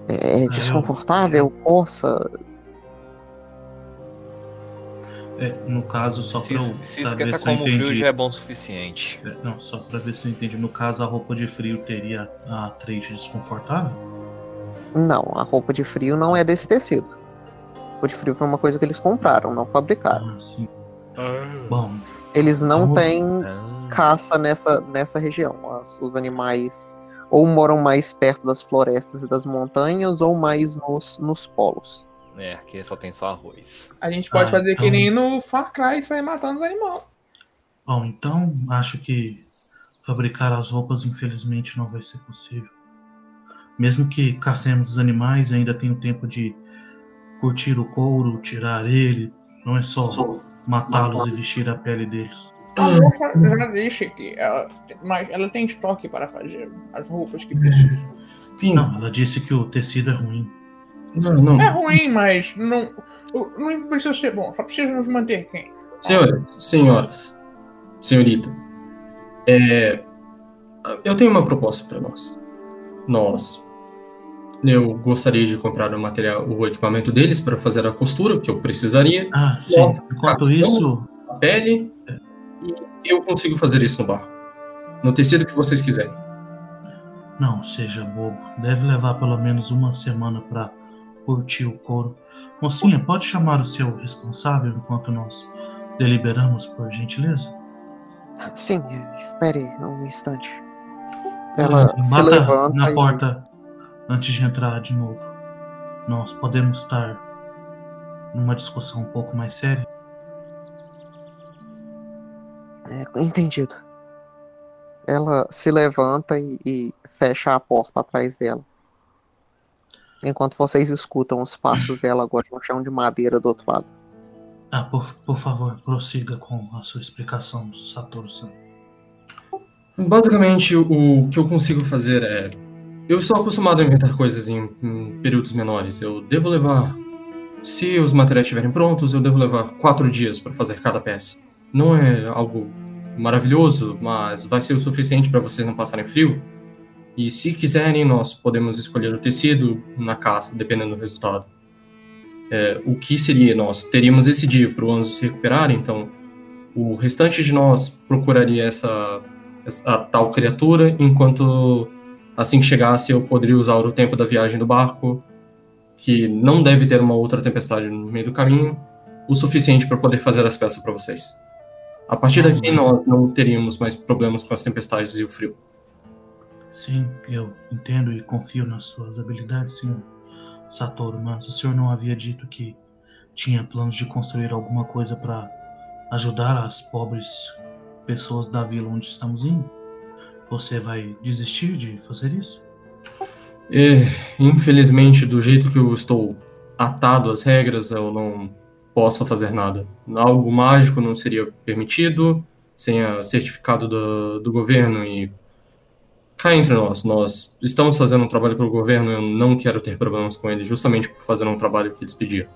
É, é eu- desconfortável, coça. É, no caso, só Se, pra eu se saber se eu como frio entendi. já é bom o suficiente. É, Não, só pra ver se eu entendi. No caso, a roupa de frio teria a trade desconfortável? Não, a roupa de frio não é desse tecido. A roupa de frio foi uma coisa que eles compraram, não fabricaram. Ah, sim. Bom, Eles não roupa- têm Ah, caça nessa, nessa região. As- os animais ou moram mais perto das florestas e das montanhas ou mais nos, nos polos. É, aqui só tem só arroz. A gente pode Ah, fazer que então- nem no Far Cry e sair matando os animais. bom, então acho que fabricar as roupas infelizmente não vai ser possível. Mesmo que caçemos os animais, ainda tenho tempo de curtir o couro, tirar ele. Não é só matá-los e vestir a pele deles. A moça já disse que ela, mas ela tem estoque para fazer as roupas que precisa. Enfim, Não, ela disse que o tecido é ruim. Não, não. É ruim, mas não, não precisa ser bom, só precisa nos manter quentes. Senhores, senhoras, senhorita, é, eu tenho uma proposta para nós. Nós, eu gostaria de comprar o material, o equipamento deles para fazer a costura que eu precisaria, Ah, sim. Enquanto cação. isso, a pele, e eu consigo fazer isso no barco, no tecido que vocês quiserem. não seja bobo. Deve levar pelo menos uma semana para curtir o couro. Mocinha, pode chamar o seu responsável enquanto nós deliberamos, por gentileza? Sim, espere um instante. Ela Ah, se levanta na e- porta antes de entrar de novo. Nós podemos estar numa discussão um pouco mais séria. É, entendido. Ela se levanta e, e fecha a porta atrás dela. Enquanto vocês escutam os passos dela agora no chão de madeira do outro lado. Ah, por, por favor, prossiga com a sua explicação, Satoru-san. Basicamente, o que eu consigo fazer é. Eu estou acostumado a inventar coisas em, em períodos menores. Eu devo levar. Se os materiais estiverem prontos, eu devo levar quatro dias para fazer cada peça. não é algo maravilhoso, mas vai ser o suficiente para vocês não passarem frio. E se quiserem, nós podemos escolher o tecido na caça, dependendo do resultado. É, o que seria nós? Teríamos esse dia para o Anzo se recuperar, então o restante de nós procuraria essa, essa tal criatura, enquanto assim que chegasse eu poderia usar o tempo da viagem do barco, que não deve ter uma outra tempestade no meio do caminho, o suficiente para poder fazer as peças para vocês. A partir daqui nós não teríamos mais problemas com as tempestades e o frio. Sim, eu entendo e confio nas suas habilidades, senhor Satoru, mas o senhor não havia dito que tinha planos de construir alguma coisa para ajudar as pobres pessoas da vila onde estamos indo? Você vai desistir de fazer isso? É, infelizmente, do jeito que eu estou atado às regras, eu não posso fazer nada. Algo mágico não seria permitido, sem o certificado do, do governo e cá entre nós, nós estamos fazendo um trabalho para o governo, eu não quero ter problemas com ele, justamente por fazer um trabalho que eles pediam.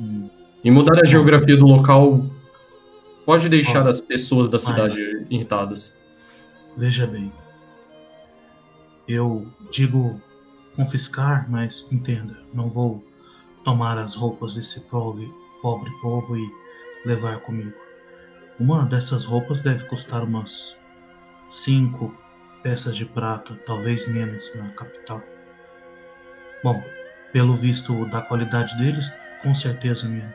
Hum. E mudar a geografia do local pode deixar as pessoas da cidade irritadas. Veja bem, eu digo confiscar, mas entenda, não vou tomar as roupas desse pobre, pobre povo e levar comigo. Uma dessas roupas deve custar umas cinco peças de prata, talvez menos na capital. Bom, pelo visto da qualidade deles, com certeza menos.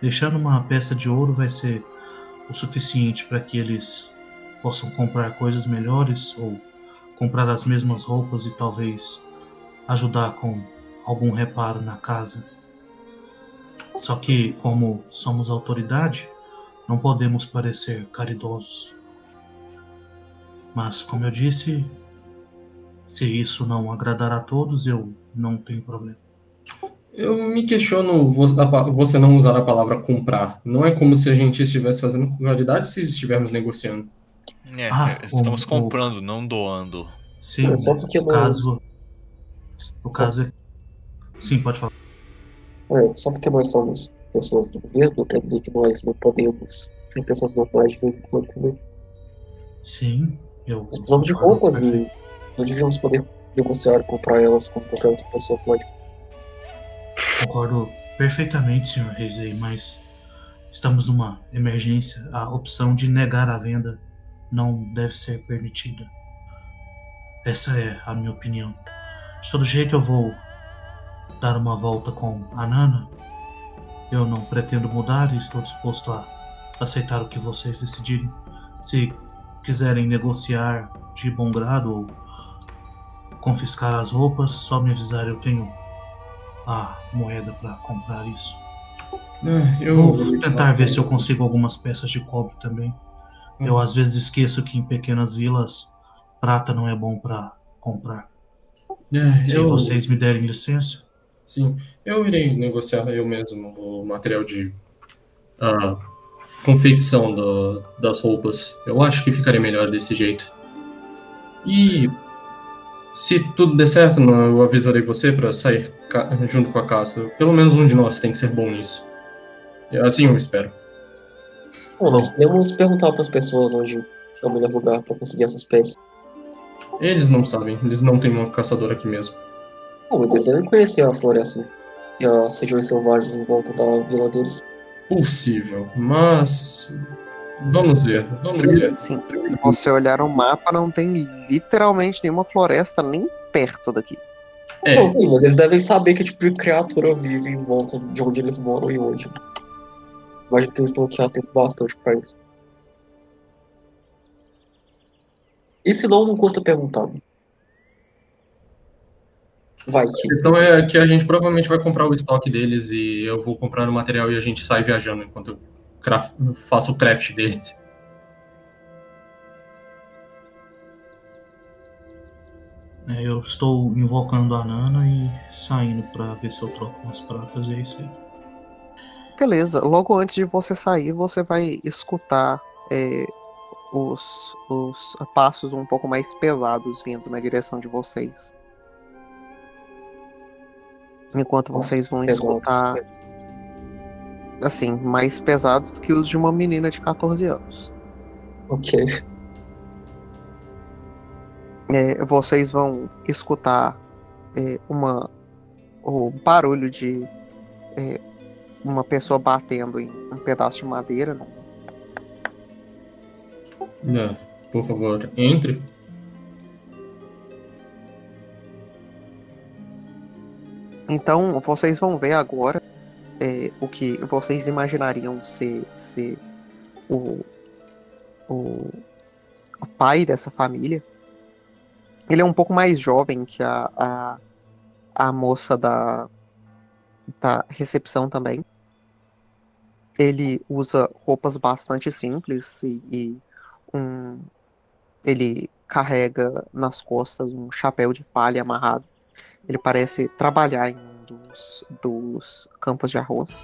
Deixando uma peça de ouro vai ser o suficiente para que eles possam comprar coisas melhores ou comprar as mesmas roupas e talvez ajudar com algum reparo na casa. Só que, como somos autoridade, não podemos parecer caridosos. Mas, como eu disse, se isso não agradar a todos, eu não tenho problema. Eu me questiono você não usar a palavra comprar. Não é como se a gente estivesse fazendo qualidade se estivermos negociando. É, ah, estamos o, comprando, o... não doando. Sim, só porque o caso. O caso é. Sim, pode falar. É, só porque nós somos pessoas do governo, quer dizer que nós não podemos ser pessoas normais de vez em quando também. Sim, eu. Nós precisamos de roupas e não devíamos poder negociar e comprar elas como qualquer outra pessoa pode. Concordo perfeitamente, senhor Reisei, mas estamos numa emergência. A opção de negar a venda não deve ser permitida. Essa é a minha opinião. De todo jeito, eu vou dar uma volta com a Nana eu não pretendo mudar e estou disposto a aceitar o que vocês decidirem. Se quiserem negociar de bom grado ou confiscar as roupas, só me avisar, eu tenho a moeda para comprar isso. É, eu vou tentar ver se eu consigo algumas peças de cobre também. Eu hum. às vezes esqueço que em pequenas vilas prata não é bom para comprar. É, se eu... vocês me derem licença. Sim, eu irei negociar eu mesmo o material de uh, confecção do, das roupas. Eu acho que ficaria melhor desse jeito. E se tudo der certo, eu avisarei você para sair junto com a caça. Pelo menos um de nós tem que ser bom nisso. Assim eu espero. Bom, nós podemos perguntar para as pessoas onde é o melhor lugar para conseguir essas peles. Eles não sabem, eles não têm uma caçadora aqui mesmo. Bom, mas eles devem conhecer a floresta e as regiões selvagens em volta da vila deles. Possível, mas. Vamos ver, vamos ver. Sim, se você olhar o mapa, não tem literalmente nenhuma floresta nem perto daqui. É. Não, sim, mas eles devem saber que tipo de criatura vive em volta de onde eles moram e onde. Imagino que eles estão aqui há tempo bastante pra isso. E se não, não custa perguntar. Vai. Então é que a gente provavelmente vai comprar o estoque deles e eu vou comprar o material e a gente sai viajando enquanto eu craft, faço o craft deles. É, eu estou invocando a Nana e saindo para ver se eu troco umas pratas e é isso aí. Beleza, logo antes de você sair, você vai escutar é, os, os passos um pouco mais pesados vindo na direção de vocês. Enquanto vocês vão escutar assim, mais pesados do que os de uma menina de 14 anos. Ok. É, vocês vão escutar é, uma, o barulho de é, uma pessoa batendo em um pedaço de madeira. né? Não, por favor, entre. Então, vocês vão ver agora é, o que vocês imaginariam ser, ser o, o, o pai dessa família. Ele é um pouco mais jovem que a, a, a moça da, da recepção também. Ele usa roupas bastante simples e, e um, ele carrega nas costas um chapéu de palha amarrado. Ele parece trabalhar em um dos, dos campos de arroz.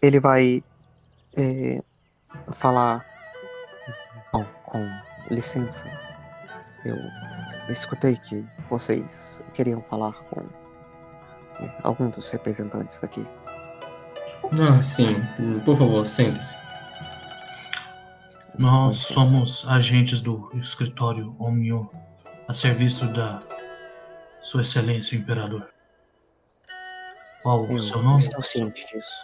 Ele vai é, falar. Bom, com licença. Eu escutei que vocês queriam falar com é, algum dos representantes daqui. Ah, sim. Por favor, sente-se. Nós somos agentes do escritório Omnio a serviço da Sua Excelência o Imperador. Qual o Eu seu nome? estou ciente disso.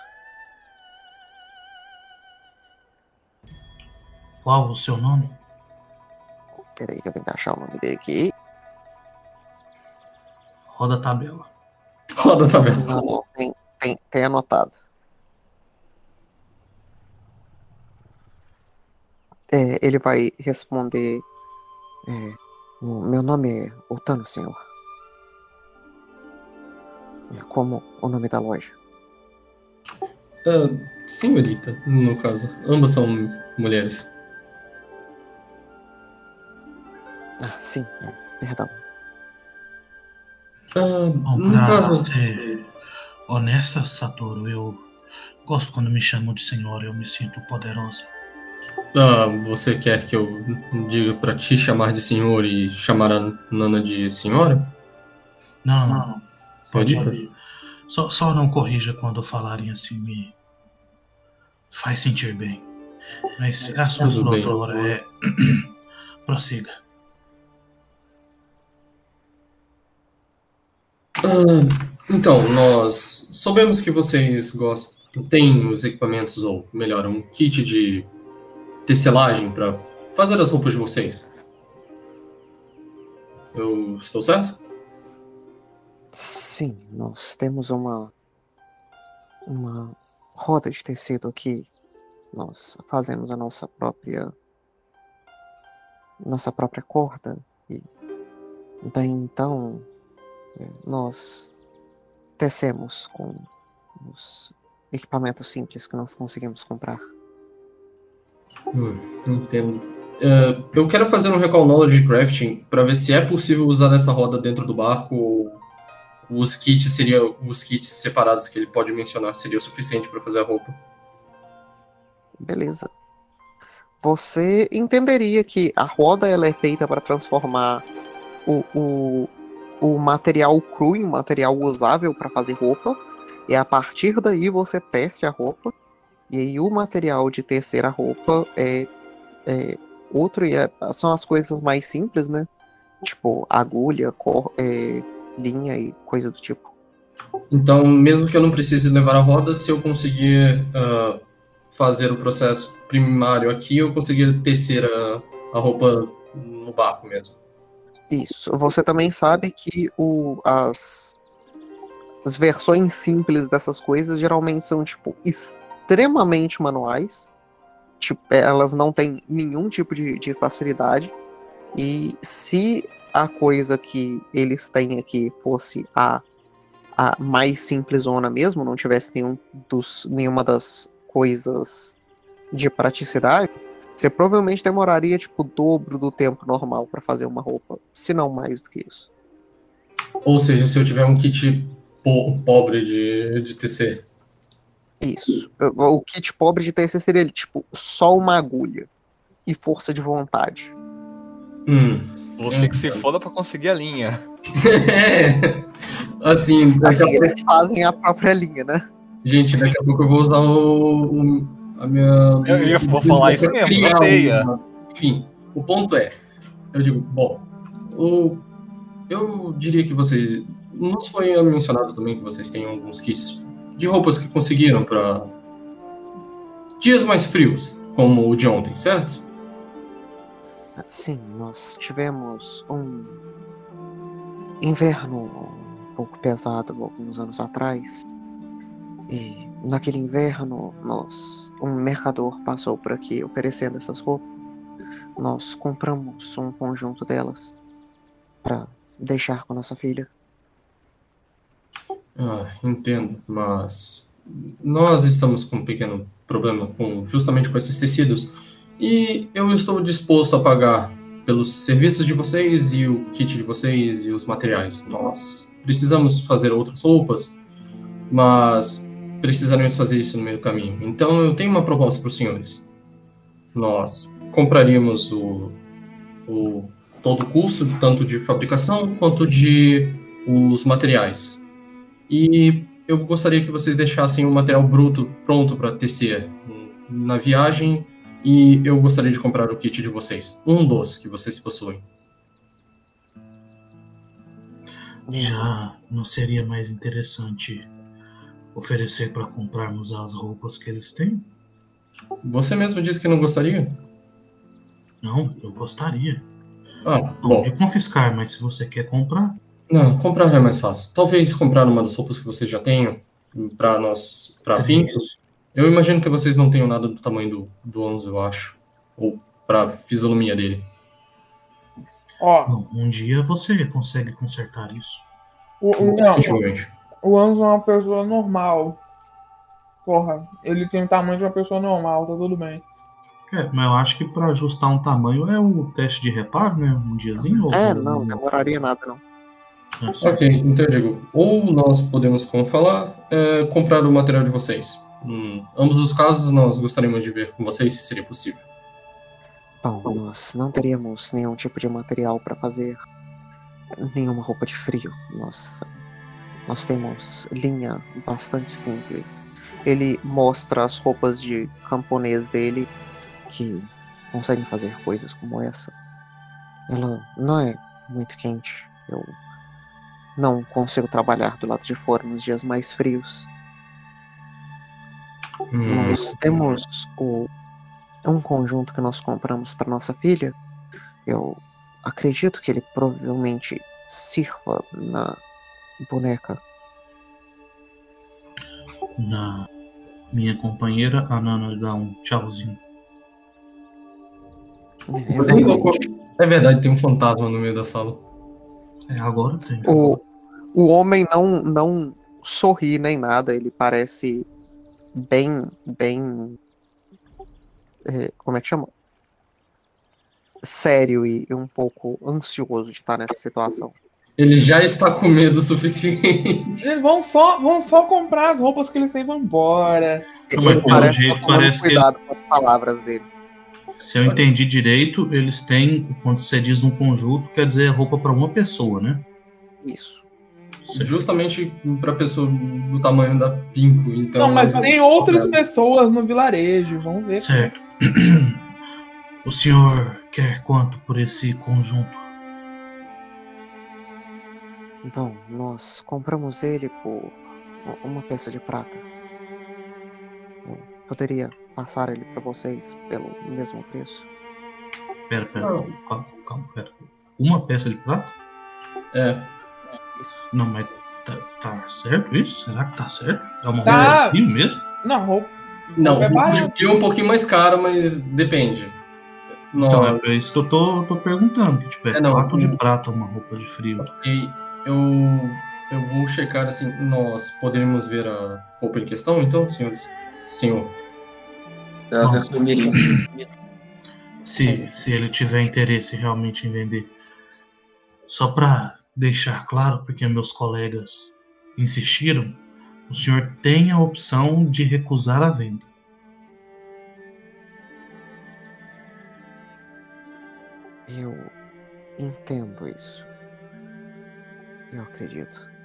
Qual o seu nome? Peraí que eu tenho que achar o nome dele aqui. Roda a tabela. Roda? Não, não, tem, tem, tem anotado. É, ele vai responder. é, "O meu nome é Otano, senhor. Como o nome da loja. Ah, senhorita, no caso. Ambas são mulheres. Ah, sim, é, perdão. Ah, Bom, no pra caso. ser honesta, Satoru, eu gosto quando me chamam de senhora, eu me sinto poderosa. Ah, você quer que eu diga pra te chamar de senhor e chamar a Nana de senhora? Não, não, não. Pode Senhorita? Só, só não corrija quando falarem assim, me faz sentir bem. Mas é a sua doutora é. Prossiga. Ah, então, nós soubemos que vocês gostam, têm os equipamentos, ou melhor, um kit de tecelagem para fazer as roupas de vocês. Eu estou certo? Sim, nós temos uma. Uma roda de tecido aqui. Nós fazemos a nossa própria. Nossa própria corda. E daí então. eh, Nós tecemos com os equipamentos simples que nós conseguimos comprar. Hum, entendo. Ah, eu quero fazer um recall knowledge crafting para ver se é possível usar essa roda dentro do barco ou os kits seria os kits separados que ele pode mencionar seria o suficiente para fazer a roupa. Beleza. Você entenderia que a roda ela é feita para transformar o, o, o material cru em material usável para fazer roupa. E a partir daí você tece a roupa. E aí o material de tecer a roupa é, é outro. E é- são as coisas mais simples, né? Tipo agulha, cor, é, linha e coisa do tipo. Então, mesmo que eu não precise levar a roda, se eu conseguir ah, fazer o processo primário aqui, eu conseguir tecer a, a roupa no barco mesmo. Isso. Você também sabe que o, as, as versões simples dessas coisas geralmente são, tipo, extremamente manuais. Tipo, elas não têm nenhum tipo de, de facilidade. E se a coisa que eles têm aqui fosse a, a mais simplesona mesmo, não tivesse nenhum dos, nenhuma das coisas de praticidade, você provavelmente demoraria tipo o dobro do tempo normal para fazer uma roupa, se não mais do que isso. Ou seja, se eu tiver um kit po- pobre de, de tecer. Isso. O kit pobre de TC seria tipo só uma agulha e força de vontade. Hum. Você que se foda pra conseguir a linha. É. Assim, Assim, eles fazem a própria linha, né? Gente, daqui a pouco eu vou usar o, o- a minha. Eu ia- vou falar isso mesmo, Criar uma- Enfim, o ponto é, eu digo, bom, o, eu diria que você. Nos foi mencionado também que vocês têm alguns kits de roupas que conseguiram para dias mais frios, como o de ontem, certo? Sim, nós tivemos um inverno um pouco pesado alguns anos atrás. E naquele inverno, nós, um mercador passou por aqui oferecendo essas roupas. Nós compramos um conjunto delas para deixar com nossa filha. Ah, entendo, mas nós estamos com um pequeno problema com justamente com esses tecidos e eu estou disposto a pagar pelos serviços de vocês e o kit de vocês e os materiais. Nós precisamos fazer outras roupas, mas precisaremos fazer isso no meio do caminho. Então eu tenho uma proposta para os senhores. Nós compraríamos o, o todo o custo, tanto de fabricação quanto de os materiais. E eu gostaria que vocês deixassem o material bruto pronto para tecer na viagem e eu gostaria de comprar o kit de vocês, um dos que vocês possuem. Já não seria mais interessante oferecer para comprarmos as roupas que eles têm? Você mesmo disse que não gostaria? Não, eu gostaria. Ah, Não bom. de confiscar, mas se você quer comprar, Não, comprar é mais fácil. Talvez comprar uma das roupas que vocês já tenham para nós, para Pinto. Eu imagino que vocês não tenham nada do tamanho do, do Onzo, eu acho. Ou pra fisionomia dele. Ó, Bom, um dia você consegue consertar isso. o, o, não, o Anzo é uma pessoa normal. Porra, ele tem o tamanho de uma pessoa normal, tá tudo bem. É, mas eu acho que para ajustar um tamanho é o teste de reparo, né? Um diazinho. ou- É, não, demoraria nada não. É, só- Ok, então eu digo, ou nós podemos, como falar, é, comprar o material de vocês. Em ambos os casos, nós gostaríamos de ver com vocês se seria possível. Bom, nós não teríamos nenhum tipo de material para fazer nenhuma roupa de frio. Nós, nós temos linha bastante simples. Ele mostra as roupas de camponês dele que conseguem fazer coisas como essa. Ela não é muito quente. Eu não consigo trabalhar do lado de fora nos dias mais frios. Hum, Nós temos o, um conjunto que nós compramos para nossa filha. Eu acredito que ele provavelmente sirva na boneca. Na minha companheira, a Nana dá um tchauzinho. É, É verdade, tem um fantasma no meio da sala. É, agora tem. O, o homem não, não sorri nem nada, ele parece bem, bem. é, como é que chama? Sério e um pouco ansioso de estar nessa situação. Ele já está com medo o suficiente. Gente, vão só, vão só comprar as roupas que eles têm e vão embora. Ele pelo parece jeito, estar tomando parece que ele- cuidado com as palavras dele. Se eu entendi direito, eles têm, quando você diz um conjunto, quer dizer roupa para uma pessoa, né? Isso. Justamente pra pessoa do tamanho da Pinco. Então, Não, mas tem outras pessoas no vilarejo, vamos ver. Certo. O senhor quer quanto por esse conjunto? Bom, nós compramos ele por uma peça de prata. Eu poderia passar ele para vocês pelo mesmo preço. Pera, pera, calma, calma, pera. Uma peça de prata? É. Não, mas tá, tá certo isso? Será que tá certo? É uma Tá. roupa de frio mesmo? Não, roupa. não, roupa é de frio é um pouquinho mais caro, mas depende. Então, Não, é isso que eu tô, tô perguntando. Que, tipo, é É, não, quatro o- de prata uma roupa de frio. E eu, eu vou checar assim, nós poderíamos ver a roupa em questão, então, senhores? Senhor. Se, se ele tiver interesse realmente em vender. Só para deixar claro, porque meus colegas insistiram, o senhor tem a opção de recusar a venda. Eu entendo isso. Eu acredito.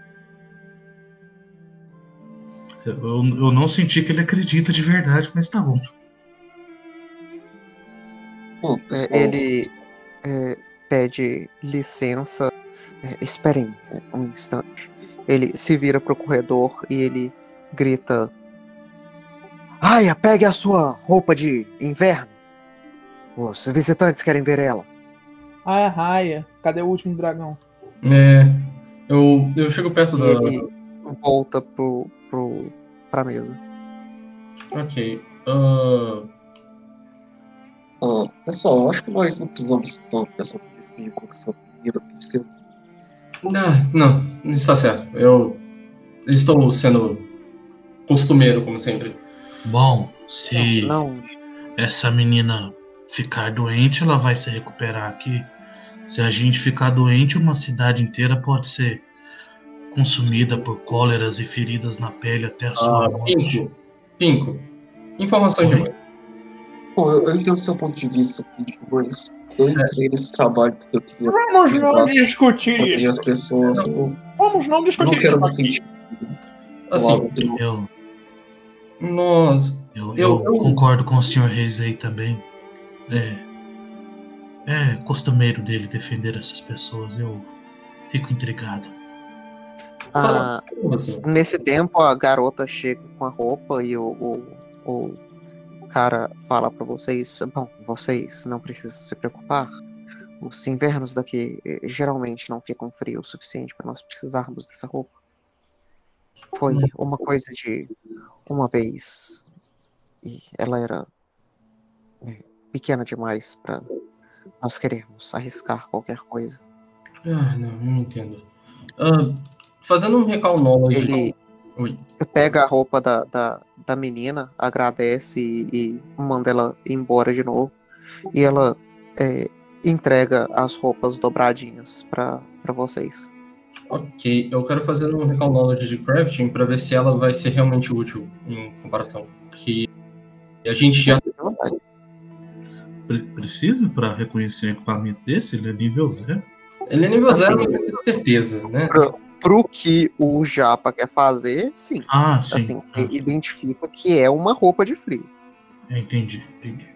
Eu, eu não senti que ele acredita de verdade, mas tá bom. É, ele é, pede licença. É, esperem é, um instante. Ele se vira pro corredor e ele grita: Aya, pegue a sua roupa de inverno. Os visitantes querem ver ela. Ah, é Raia. Cadê o último dragão? É, eu, eu chego perto E da. ele volta pro, pro, pra mesa. Ok. ah, ah, pessoal, acho que nós não precisamos tanto dessa perfil quanto essa menina precisa. Ah, não, está certo. Eu estou sendo costumeiro, como sempre. Bom, se Não, essa menina ficar doente, ela vai se recuperar aqui. Se a gente ficar doente, uma cidade inteira pode ser consumida por cóleras e feridas na pele até a sua Ah, morte. Pinco, Pinco, informações Oi? demais. Bom, eu, eu entendo o seu ponto de vista, mas eu entrei nesse trabalho porque eu queria Vamos não discutir proteger as isso. pessoas. Eu Vamos não não discutir quero me isso. aqui. sentir. Assim, Eu, nós. eu, Eu- eu eu- concordo com o Sr. Reis aí também. É, é costumeiro dele defender essas pessoas. Eu fico intrigado. ah, Nesse tempo, a garota chega com a roupa e o, o, o cara fala pra vocês: Bom, vocês não precisam se preocupar. Os invernos daqui eh, geralmente não ficam frios o suficiente para nós precisarmos dessa roupa. Foi uma coisa de uma vez e ela era eh, pequena demais para nós querermos arriscar qualquer coisa. ah, não, não entendo. Ah, fazendo um recall knowledge. Ele Oi. pega a roupa da, da, da menina, agradece e, e manda ela embora de novo. E ela é, entrega as roupas dobradinhas pra pra vocês. Ok, eu quero fazer um recall knowledge de crafting para ver se ela vai ser realmente útil em comparação. Que a gente já. Pre- precisa para reconhecer um equipamento desse? Ele é nível zero. Ele é nível Assim, zero, tenho certeza, né? Pro que o Japa quer fazer, sim. Ah, sim. Assim, Ah, você identifica que é uma roupa de frio. é, entendi, entendi.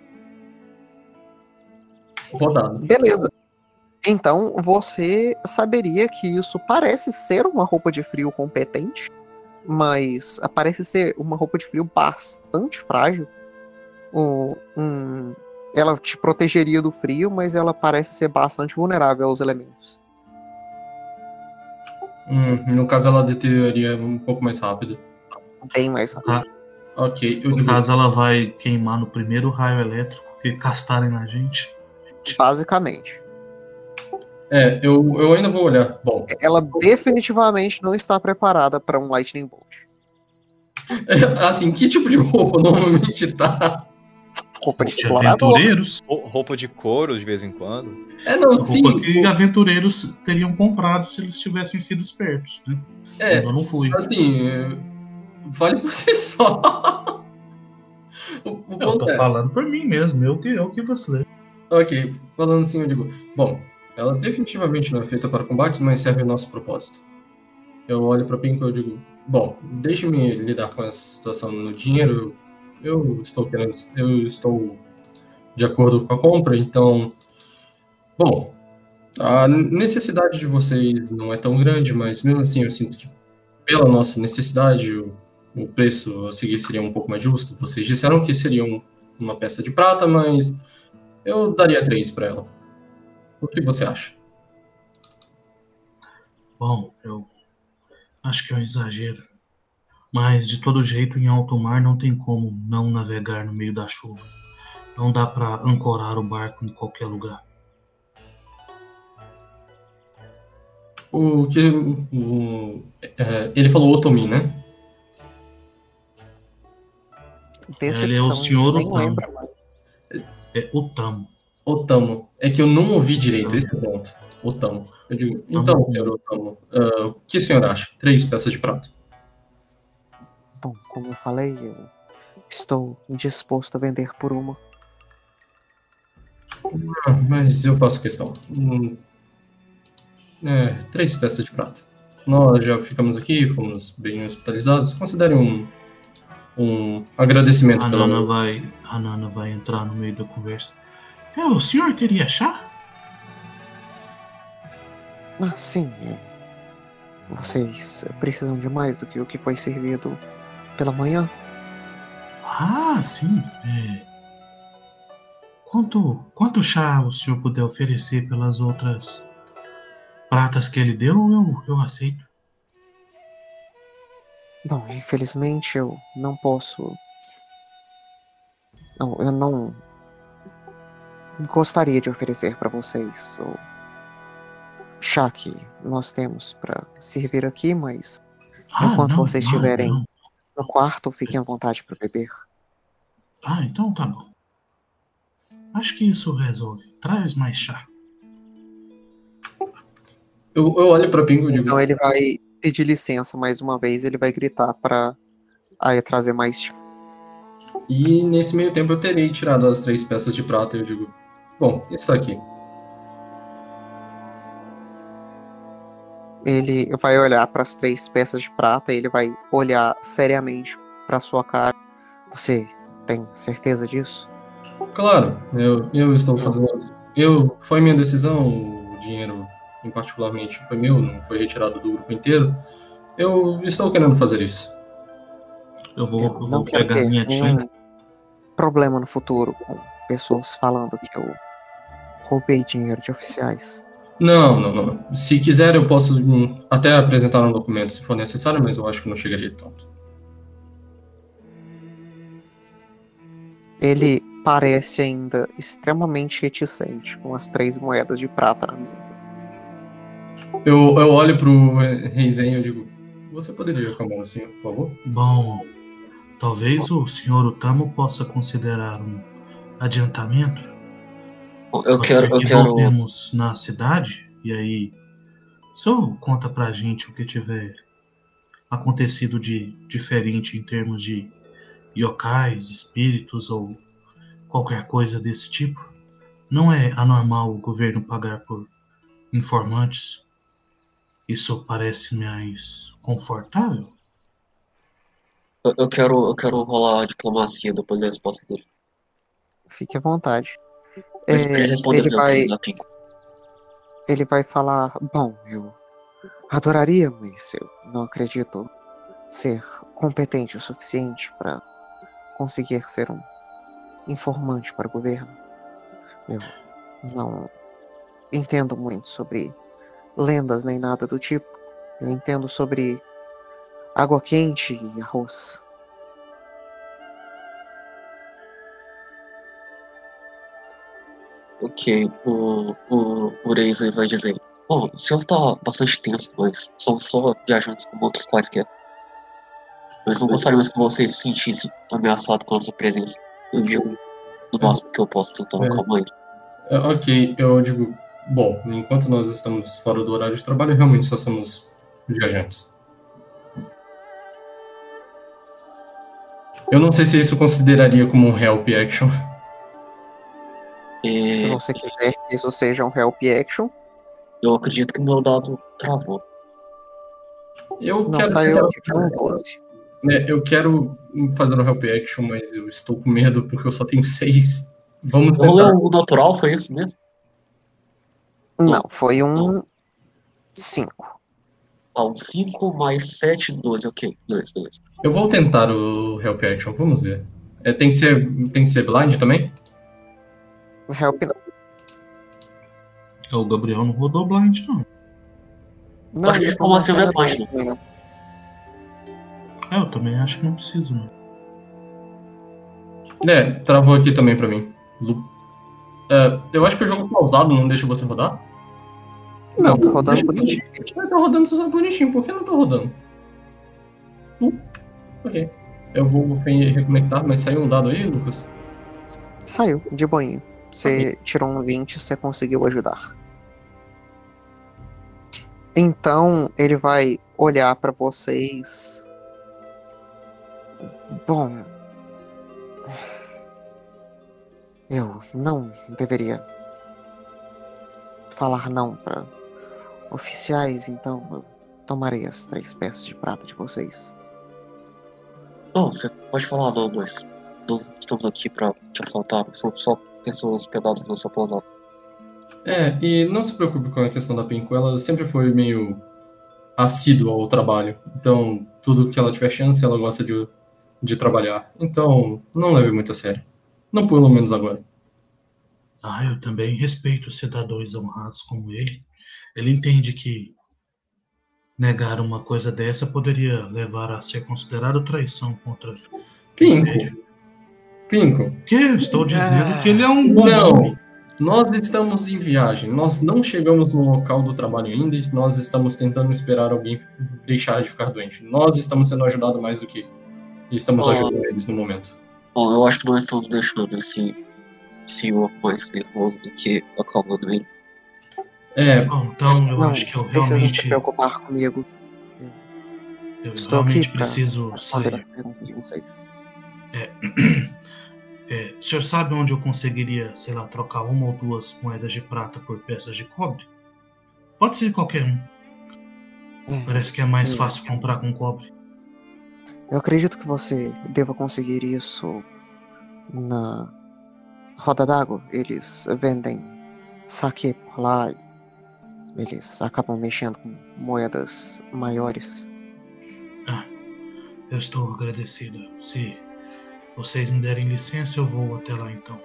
Rodado. Beleza. Então você saberia que isso parece ser uma roupa de frio competente, mas parece ser uma roupa de frio bastante frágil. Um- um- ela te protegeria do frio, mas ela parece ser bastante vulnerável aos elementos. Hum, no caso, ela deterioraria um pouco mais rápido. Bem mais rápido. Ok, eu No digo. caso, ela vai queimar no primeiro raio elétrico que castarem na gente. Basicamente. É, eu, eu ainda vou olhar. Bom, Ela definitivamente não está preparada para um Lightning Bolt. assim, que tipo de roupa normalmente tá? Roupa de explorador. aventureiros. Rou- Roupa de couro de vez em quando. É, não, sim. Roupa que aventureiros teriam comprado se eles tivessem sido espertos, né? É, Mas eu não fui. assim, é, vale por si só. o, o Eu tô é, falando por mim mesmo, eu que, eu que vacilei. ok, falando assim, eu digo, bom, ela definitivamente não é feita para combates, mas serve ao nosso propósito. Eu olho pra Pinko e eu digo, bom, deixe-me lidar com essa situação no dinheiro. Eu estou querendo, eu estou de acordo com a compra, então, bom, a necessidade de vocês não é tão grande, mas mesmo assim eu sinto que pela nossa necessidade o, o preço a seguir seria um pouco mais justo. Vocês disseram que seria um- uma peça de prata, mas eu daria três para ela. O que você acha? Bom, eu acho que é um exagero. Mas de todo jeito, em alto mar não tem como não navegar no meio da chuva. Não dá pra ancorar o barco em qualquer lugar. O que o- é, ele falou Otomi, né? Decepção, Ele é o senhor Otamo. É o Tamo. Otamo. É que eu não ouvi direito, esse é o ponto. Otamo. Eu digo, então, senhor Otamo, ah, o que o senhor acha? Três peças de prata. Bom, como eu falei, eu estou disposto a vender por uma. Ah, mas eu faço questão. Hum, é, três peças de prata. nós já ficamos aqui, fomos bem hospitalizados. Considere um, um agradecimento A pela. Nana vai, a Nana vai entrar no meio da conversa. É, o senhor queria chá? Ah, sim. Vocês precisam de mais do que o que foi servido pela manhã? Ah, sim. É. Quanto, quanto chá o senhor puder oferecer pelas outras pratas que ele deu, eu, eu aceito. Bom, infelizmente eu não posso. Não, eu não gostaria de oferecer para vocês o chá que nós temos para servir aqui, mas Ah, enquanto não, vocês não, estiverem não. No quarto, fiquem à vontade para beber. Ah, então tá bom. Acho que isso resolve. Traz mais chá. Eu, eu olho pra Pingo e digo: Então ele vai pedir licença mais uma vez, ele vai gritar para trazer mais chá. E nesse meio tempo eu terei tirado as três peças de prata e eu digo: Bom, está aqui. Ele vai olhar para as três peças de prata e ele vai olhar seriamente para sua cara. Você tem certeza disso? Claro, eu, eu estou fazendo. Eu, foi minha decisão, o dinheiro em particularmente foi meu, não foi retirado do grupo inteiro. Eu estou querendo fazer isso. Eu vou, Eu vou quero pegar ter minha tina. problema no futuro com pessoas falando que eu roubei dinheiro de oficiais. Não, não, não. Se quiser, eu posso hum, até apresentar um documento se for necessário, mas eu acho que não chegaria tanto. Ele parece ainda extremamente reticente com as três moedas de prata na mesa. Eu, eu olho pro Reizen e eu digo: Você poderia acalmar o senhor, por favor? Bom, talvez o senhor Utamo possa considerar um adiantamento. Eu Pode quero, ser eu que quero. voltemos na cidade e aí o senhor conta pra gente o que tiver acontecido de diferente em termos de yokais, espíritos ou qualquer coisa desse tipo. Não é anormal o governo pagar por informantes. Isso parece mais confortável. Eu, eu quero, eu quero rolar a diplomacia depois da resposta dele. Fique à vontade. É, ele ele vai, ele vai falar: Bom, eu adoraria, mas eu não acredito ser competente o suficiente para conseguir ser um informante para o governo. Eu não entendo muito sobre lendas nem nada do tipo. Eu entendo sobre água quente e arroz. Ok, o, o, o Razer vai dizer: Bom, o senhor tá bastante tenso, mas somos só viajantes como outros quaisquer. Nós não gostaríamos que você se sentisse ameaçado com a sua presença. Eu digo, no máximo que eu posso tentar É. acalmar ele. É, Ok, eu digo: Bom, enquanto nós estamos fora do horário de trabalho, realmente só somos viajantes. Eu não sei se isso consideraria como um help action. É, Se você quiser que isso seja um help action, eu acredito que meu dado travou. Eu não quero, saiu aqui um 12. né, eu quero fazer um help action, mas eu estou com medo porque eu só tenho seis. Vamos O rolê tentar. o natural foi isso mesmo? Não, foi um 5. Ah, um 5 mais 7, 12, ok. Beleza, beleza. Eu vou tentar o help action, vamos ver. É, tem, que ser, tem que ser blind também? Help não. O Gabriel não rodou blind, não. Não, Acho que como assim é é blind, não. É, eu também acho que não preciso, não. É, travou aqui também pra mim. Lu- É, eu acho que o jogo pausado não deixa você rodar. Não, tá rodando deixa- bonitinho. Tá rodando só bonitinho, por que não tá rodando? Uh, ok. Eu vou re- reconectar, mas saiu um dado aí, Lucas? Saiu, de boinha. Você tirou um 20, você conseguiu ajudar. Então, ele vai olhar pra vocês. Bom. Eu não deveria falar não pra oficiais, então eu tomarei as três peças de prata de vocês. Não, você pode falar não estamos aqui pra te assaltar. São só pessoas hospedadas na sua pousada. É, e não se preocupe com a questão da Pinko, ela sempre foi meio assídua ao trabalho. Então, tudo que ela tiver chance, ela gosta de, de trabalhar. Então, não leve muito a sério. Não pelo menos agora. Ah, eu também respeito cidadãos honrados como ele. Ele entende que negar uma coisa dessa poderia levar a ser considerado traição contra Pinko, ele. Pinko, Que estou dizendo que ele é um bom Não. homem. nós estamos em viagem. Nós não chegamos no local do trabalho ainda nós estamos tentando esperar alguém deixar de ficar doente. Nós estamos sendo ajudados mais do que e estamos Ah. ajudando eles no momento. Bom, eu acho que nós estamos deixando esse senhor mais nervoso do que acalmando ele. É, Bom, então eu não acho que eu precisa se realmente, preocupar comigo. eu Estou aqui realmente pra preciso sair. vocês. É, o senhor sabe onde eu conseguiria, sei lá, trocar uma ou duas moedas de prata por peças de cobre? Pode ser qualquer um. É, Parece que é mais Hum. fácil comprar com cobre. eu acredito que você deva conseguir isso na Roda d'Água. Eles vendem saque por lá. Eles acabam mexendo com moedas maiores. Eu estou agradecido. Se vocês me derem licença, eu vou até lá então.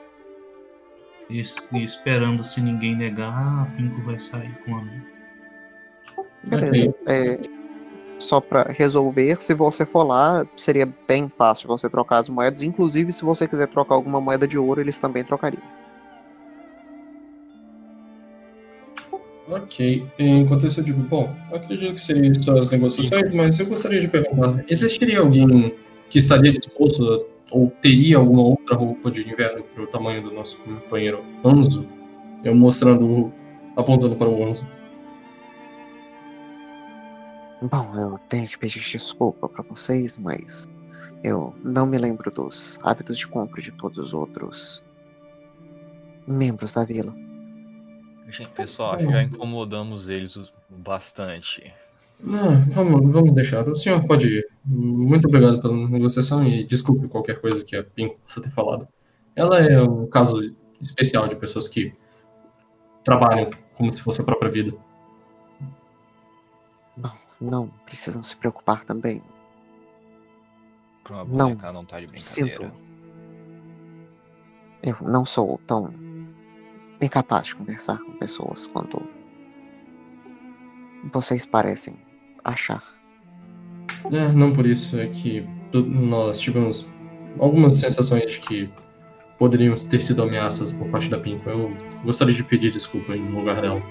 E, e esperando, se ninguém negar, a Pinko vai sair com a minha. Beleza. É, só pra resolver, se você for lá, seria bem fácil você trocar as moedas. Inclusive, se você quiser trocar alguma moeda de ouro, eles também trocariam. Ok. Enquanto isso, eu digo, bom, eu acredito que seria isso as negociações, mas eu gostaria de perguntar: existiria alguém que estaria disposto a, ou teria alguma outra roupa de inverno para o tamanho do nosso companheiro Anzo? Eu mostrando, apontando para o Anzo. Bom, eu tenho que pedir desculpa pra vocês, mas eu não me lembro dos hábitos de compra de todos os outros membros da vila. Gente, pessoal, acho que já incomodamos eles bastante. Não, vamos, vamos deixar. O senhor pode ir. Muito obrigado pela negociação e desculpe qualquer coisa que a Pink possa ter falado. Ela é um caso especial de pessoas que trabalham como se fosse a própria vida. Bom, não precisam se preocupar também. Não, não tá de Sinto. Eu não sou tão incapaz de conversar com pessoas quanto vocês parecem achar. É, não por isso, é que nós tivemos algumas sensações de que poderiam ter sido ameaças por parte da Pink. Eu gostaria de pedir desculpa em lugar dela.